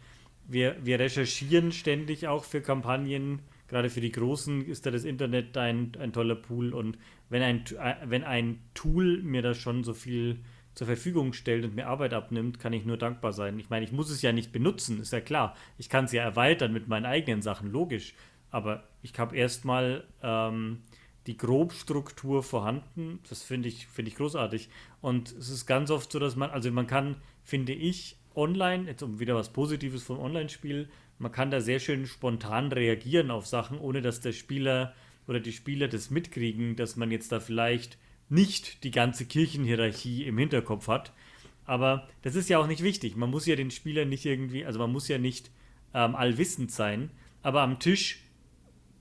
wir, wir recherchieren ständig auch für Kampagnen. Gerade für die Großen ist da das Internet ein, ein toller Pool. Und wenn ein, wenn ein Tool mir da schon so viel zur Verfügung stellt und mir Arbeit abnimmt, kann ich nur dankbar sein. Ich meine, ich muss es ja nicht benutzen, ist ja klar. Ich kann es ja erweitern mit meinen eigenen Sachen, logisch. Aber ich habe erstmal ähm, die Grobstruktur vorhanden. Das finde ich, find ich großartig. Und es ist ganz oft so, dass man, also man kann, finde ich, online, jetzt um wieder was Positives vom Online-Spiel, man kann da sehr schön spontan reagieren auf Sachen, ohne dass der Spieler oder die Spieler das mitkriegen, dass man jetzt da vielleicht nicht die ganze Kirchenhierarchie im Hinterkopf hat. Aber das ist ja auch nicht wichtig. Man muss ja den Spieler nicht irgendwie, also man muss ja nicht ähm, allwissend sein. Aber am Tisch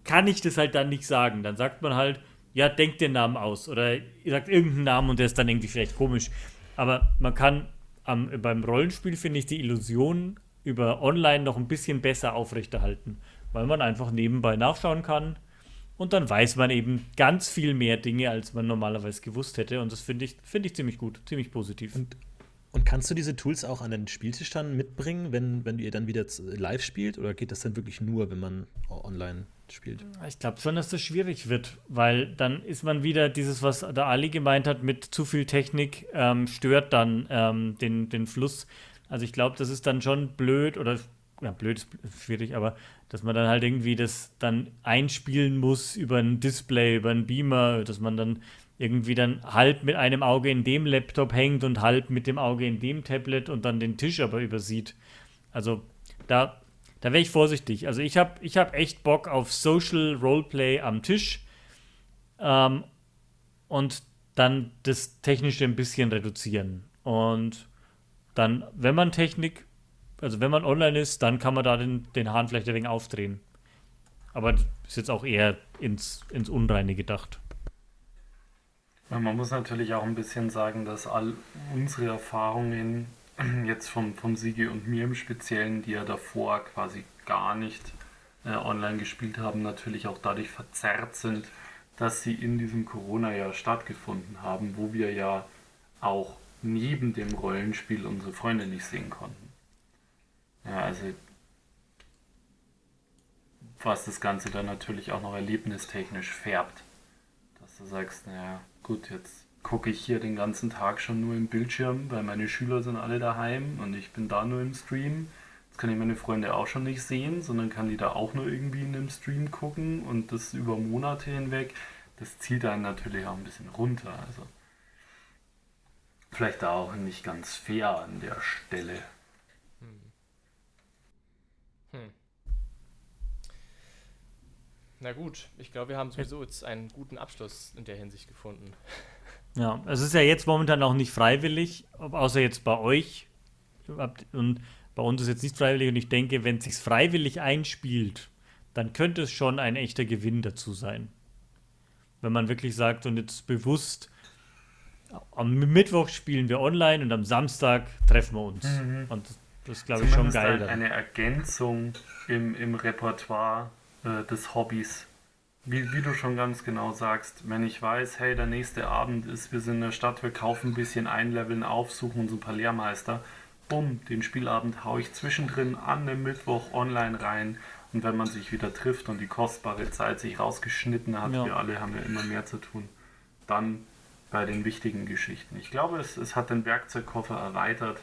kann ich das halt dann nicht sagen. Dann sagt man halt, ja, denkt den Namen aus. Oder ihr sagt irgendeinen Namen und der ist dann irgendwie vielleicht komisch. Aber man kann am, beim Rollenspiel, finde ich, die Illusion über online noch ein bisschen besser aufrechterhalten. Weil man einfach nebenbei nachschauen kann. Und dann weiß man eben ganz viel mehr Dinge, als man normalerweise gewusst hätte. Und das finde ich, find ich ziemlich gut, ziemlich positiv. Und, und kannst du diese Tools auch an den Spieltisch dann mitbringen, wenn, wenn ihr dann wieder live spielt? Oder geht das dann wirklich nur, wenn man online spielt. Ich glaube schon, dass das schwierig wird, weil dann ist man wieder dieses, was der Ali gemeint hat, mit zu viel Technik ähm, stört dann ähm, den, den Fluss. Also ich glaube, das ist dann schon blöd oder ja, blöd ist schwierig, aber dass man dann halt irgendwie das dann einspielen muss über ein Display, über einen Beamer, dass man dann irgendwie dann halb mit einem Auge in dem Laptop hängt und halb mit dem Auge in dem Tablet und dann den Tisch aber übersieht. Also da da wäre ich vorsichtig. Also ich habe ich hab echt Bock auf Social Roleplay am Tisch ähm, und dann das Technische ein bisschen reduzieren. Und dann, wenn man Technik, also wenn man online ist, dann kann man da den, den Hahn vielleicht ein wenig aufdrehen. Aber das ist jetzt auch eher ins, ins Unreine gedacht. Man muss natürlich auch ein bisschen sagen, dass all unsere Erfahrungen jetzt vom, vom Sigi und mir im Speziellen, die ja davor quasi gar nicht äh, online gespielt haben, natürlich auch dadurch verzerrt sind, dass sie in diesem Corona-Jahr stattgefunden haben, wo wir ja auch neben dem Rollenspiel unsere Freunde nicht sehen konnten. Ja, also was das Ganze dann natürlich auch noch erlebnistechnisch färbt. Dass du sagst, naja, gut, jetzt gucke ich hier den ganzen Tag schon nur im Bildschirm, weil meine Schüler sind alle daheim und ich bin da nur im Stream. Jetzt kann ich meine Freunde auch schon nicht sehen, sondern kann die da auch nur irgendwie in dem Stream gucken und das über Monate hinweg. Das zieht einen natürlich auch ein bisschen runter. Also vielleicht da auch nicht ganz fair an der Stelle. Hm. Hm. Na gut, ich glaube, wir haben sowieso jetzt einen guten Abschluss in der Hinsicht gefunden. Ja, es ist ja jetzt momentan auch nicht freiwillig, außer jetzt bei euch. Und bei uns ist jetzt nicht freiwillig und ich denke, wenn es sich freiwillig einspielt, dann könnte es schon ein echter Gewinn dazu sein. Wenn man wirklich sagt und jetzt bewusst, am Mittwoch spielen wir online und am Samstag treffen wir uns. Mhm. Und das ist, glaube ich, schon geil. Ein, eine Ergänzung im, im Repertoire äh, des Hobbys. Wie, wie du schon ganz genau sagst, wenn ich weiß, hey, der nächste Abend ist, wir sind in der Stadt, wir kaufen ein bisschen einleveln auf, suchen uns ein paar Lehrmeister bumm, den Spielabend haue ich zwischendrin an dem Mittwoch online rein. Und wenn man sich wieder trifft und die kostbare Zeit sich rausgeschnitten hat, ja. wir alle haben ja immer mehr zu tun, dann bei den wichtigen Geschichten. Ich glaube, es, es hat den Werkzeugkoffer erweitert,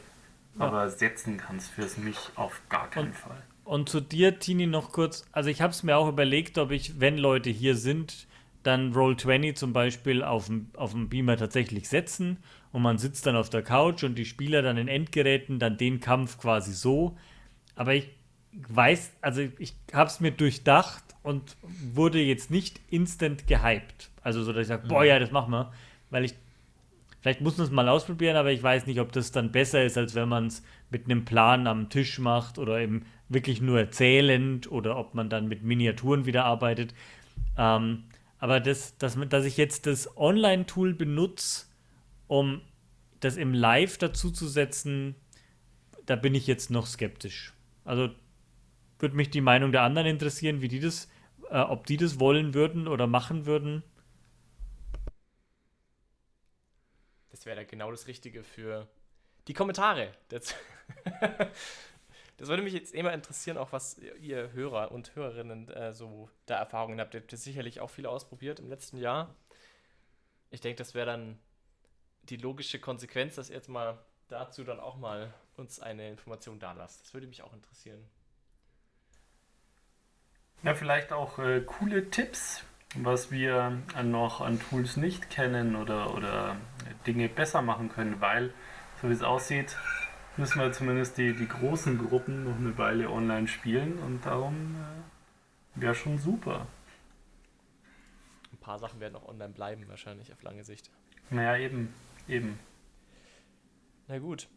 ja. aber setzen kann es für mich auf gar keinen und, Fall. Und zu dir, Tini, noch kurz. Also ich habe es mir auch überlegt, ob ich, wenn Leute hier sind, dann Roll20 zum Beispiel auf dem, auf dem Beamer tatsächlich setzen und man sitzt dann auf der Couch und die Spieler dann in Endgeräten dann den Kampf quasi so. Aber ich weiß, also ich habe es mir durchdacht und wurde jetzt nicht instant gehypt. Also so, dass ich sage, mhm. boah, ja, das machen wir. Weil ich, vielleicht muss man es mal ausprobieren, aber ich weiß nicht, ob das dann besser ist, als wenn man es mit einem Plan am Tisch macht oder eben wirklich nur erzählend oder ob man dann mit Miniaturen wieder arbeitet. Ähm, aber das, das, dass ich jetzt das Online-Tool benutze, um das im Live dazu zu setzen, da bin ich jetzt noch skeptisch. Also würde mich die Meinung der anderen interessieren, wie die das, äh, ob die das wollen würden oder machen würden. Das wäre genau das Richtige für die Kommentare. Das, das würde mich jetzt immer interessieren, auch was ihr Hörer und Hörerinnen äh, so da Erfahrungen habt. Ihr habt sicherlich auch viele ausprobiert im letzten Jahr. Ich denke, das wäre dann die logische Konsequenz, dass ihr jetzt mal dazu dann auch mal uns eine Information da lasst. Das würde mich auch interessieren. Ja, vielleicht auch äh, coole Tipps, was wir noch an Tools nicht kennen oder, oder Dinge besser machen können, weil, so wie es aussieht, müssen wir zumindest die, die großen Gruppen noch eine Weile online spielen und darum äh, wäre schon super. Ein paar Sachen werden auch online bleiben, wahrscheinlich auf lange Sicht. Naja, eben. Eben. Na gut.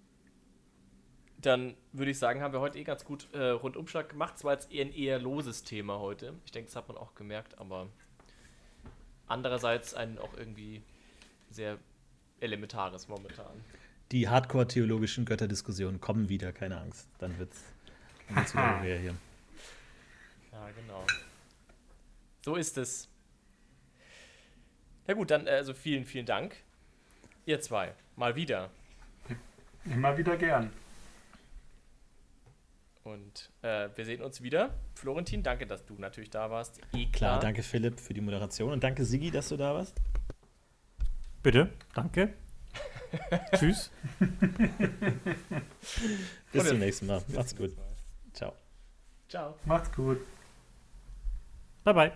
Dann würde ich sagen, haben wir heute eh ganz gut äh, Rundumschlag gemacht. Es war jetzt eher ein eher loses Thema heute. Ich denke, das hat man auch gemerkt, aber andererseits ein auch irgendwie sehr elementares momentan. Die hardcore-theologischen Götterdiskussionen kommen wieder, keine Angst. Dann wird es wieder mehr hier. Ja, genau. So ist es. Ja gut, dann also vielen, vielen Dank Ihr zwei, mal wieder. Immer wieder gern. Und äh, wir sehen uns wieder. Florentin, danke, dass du natürlich da warst. Eh klar. klar, danke Philipp für die Moderation und danke Sigi, dass du da warst. Bitte, danke. Tschüss. Bis zum nächsten Mal. Macht's gut. Ciao. Ciao. Macht's gut. Bye bye.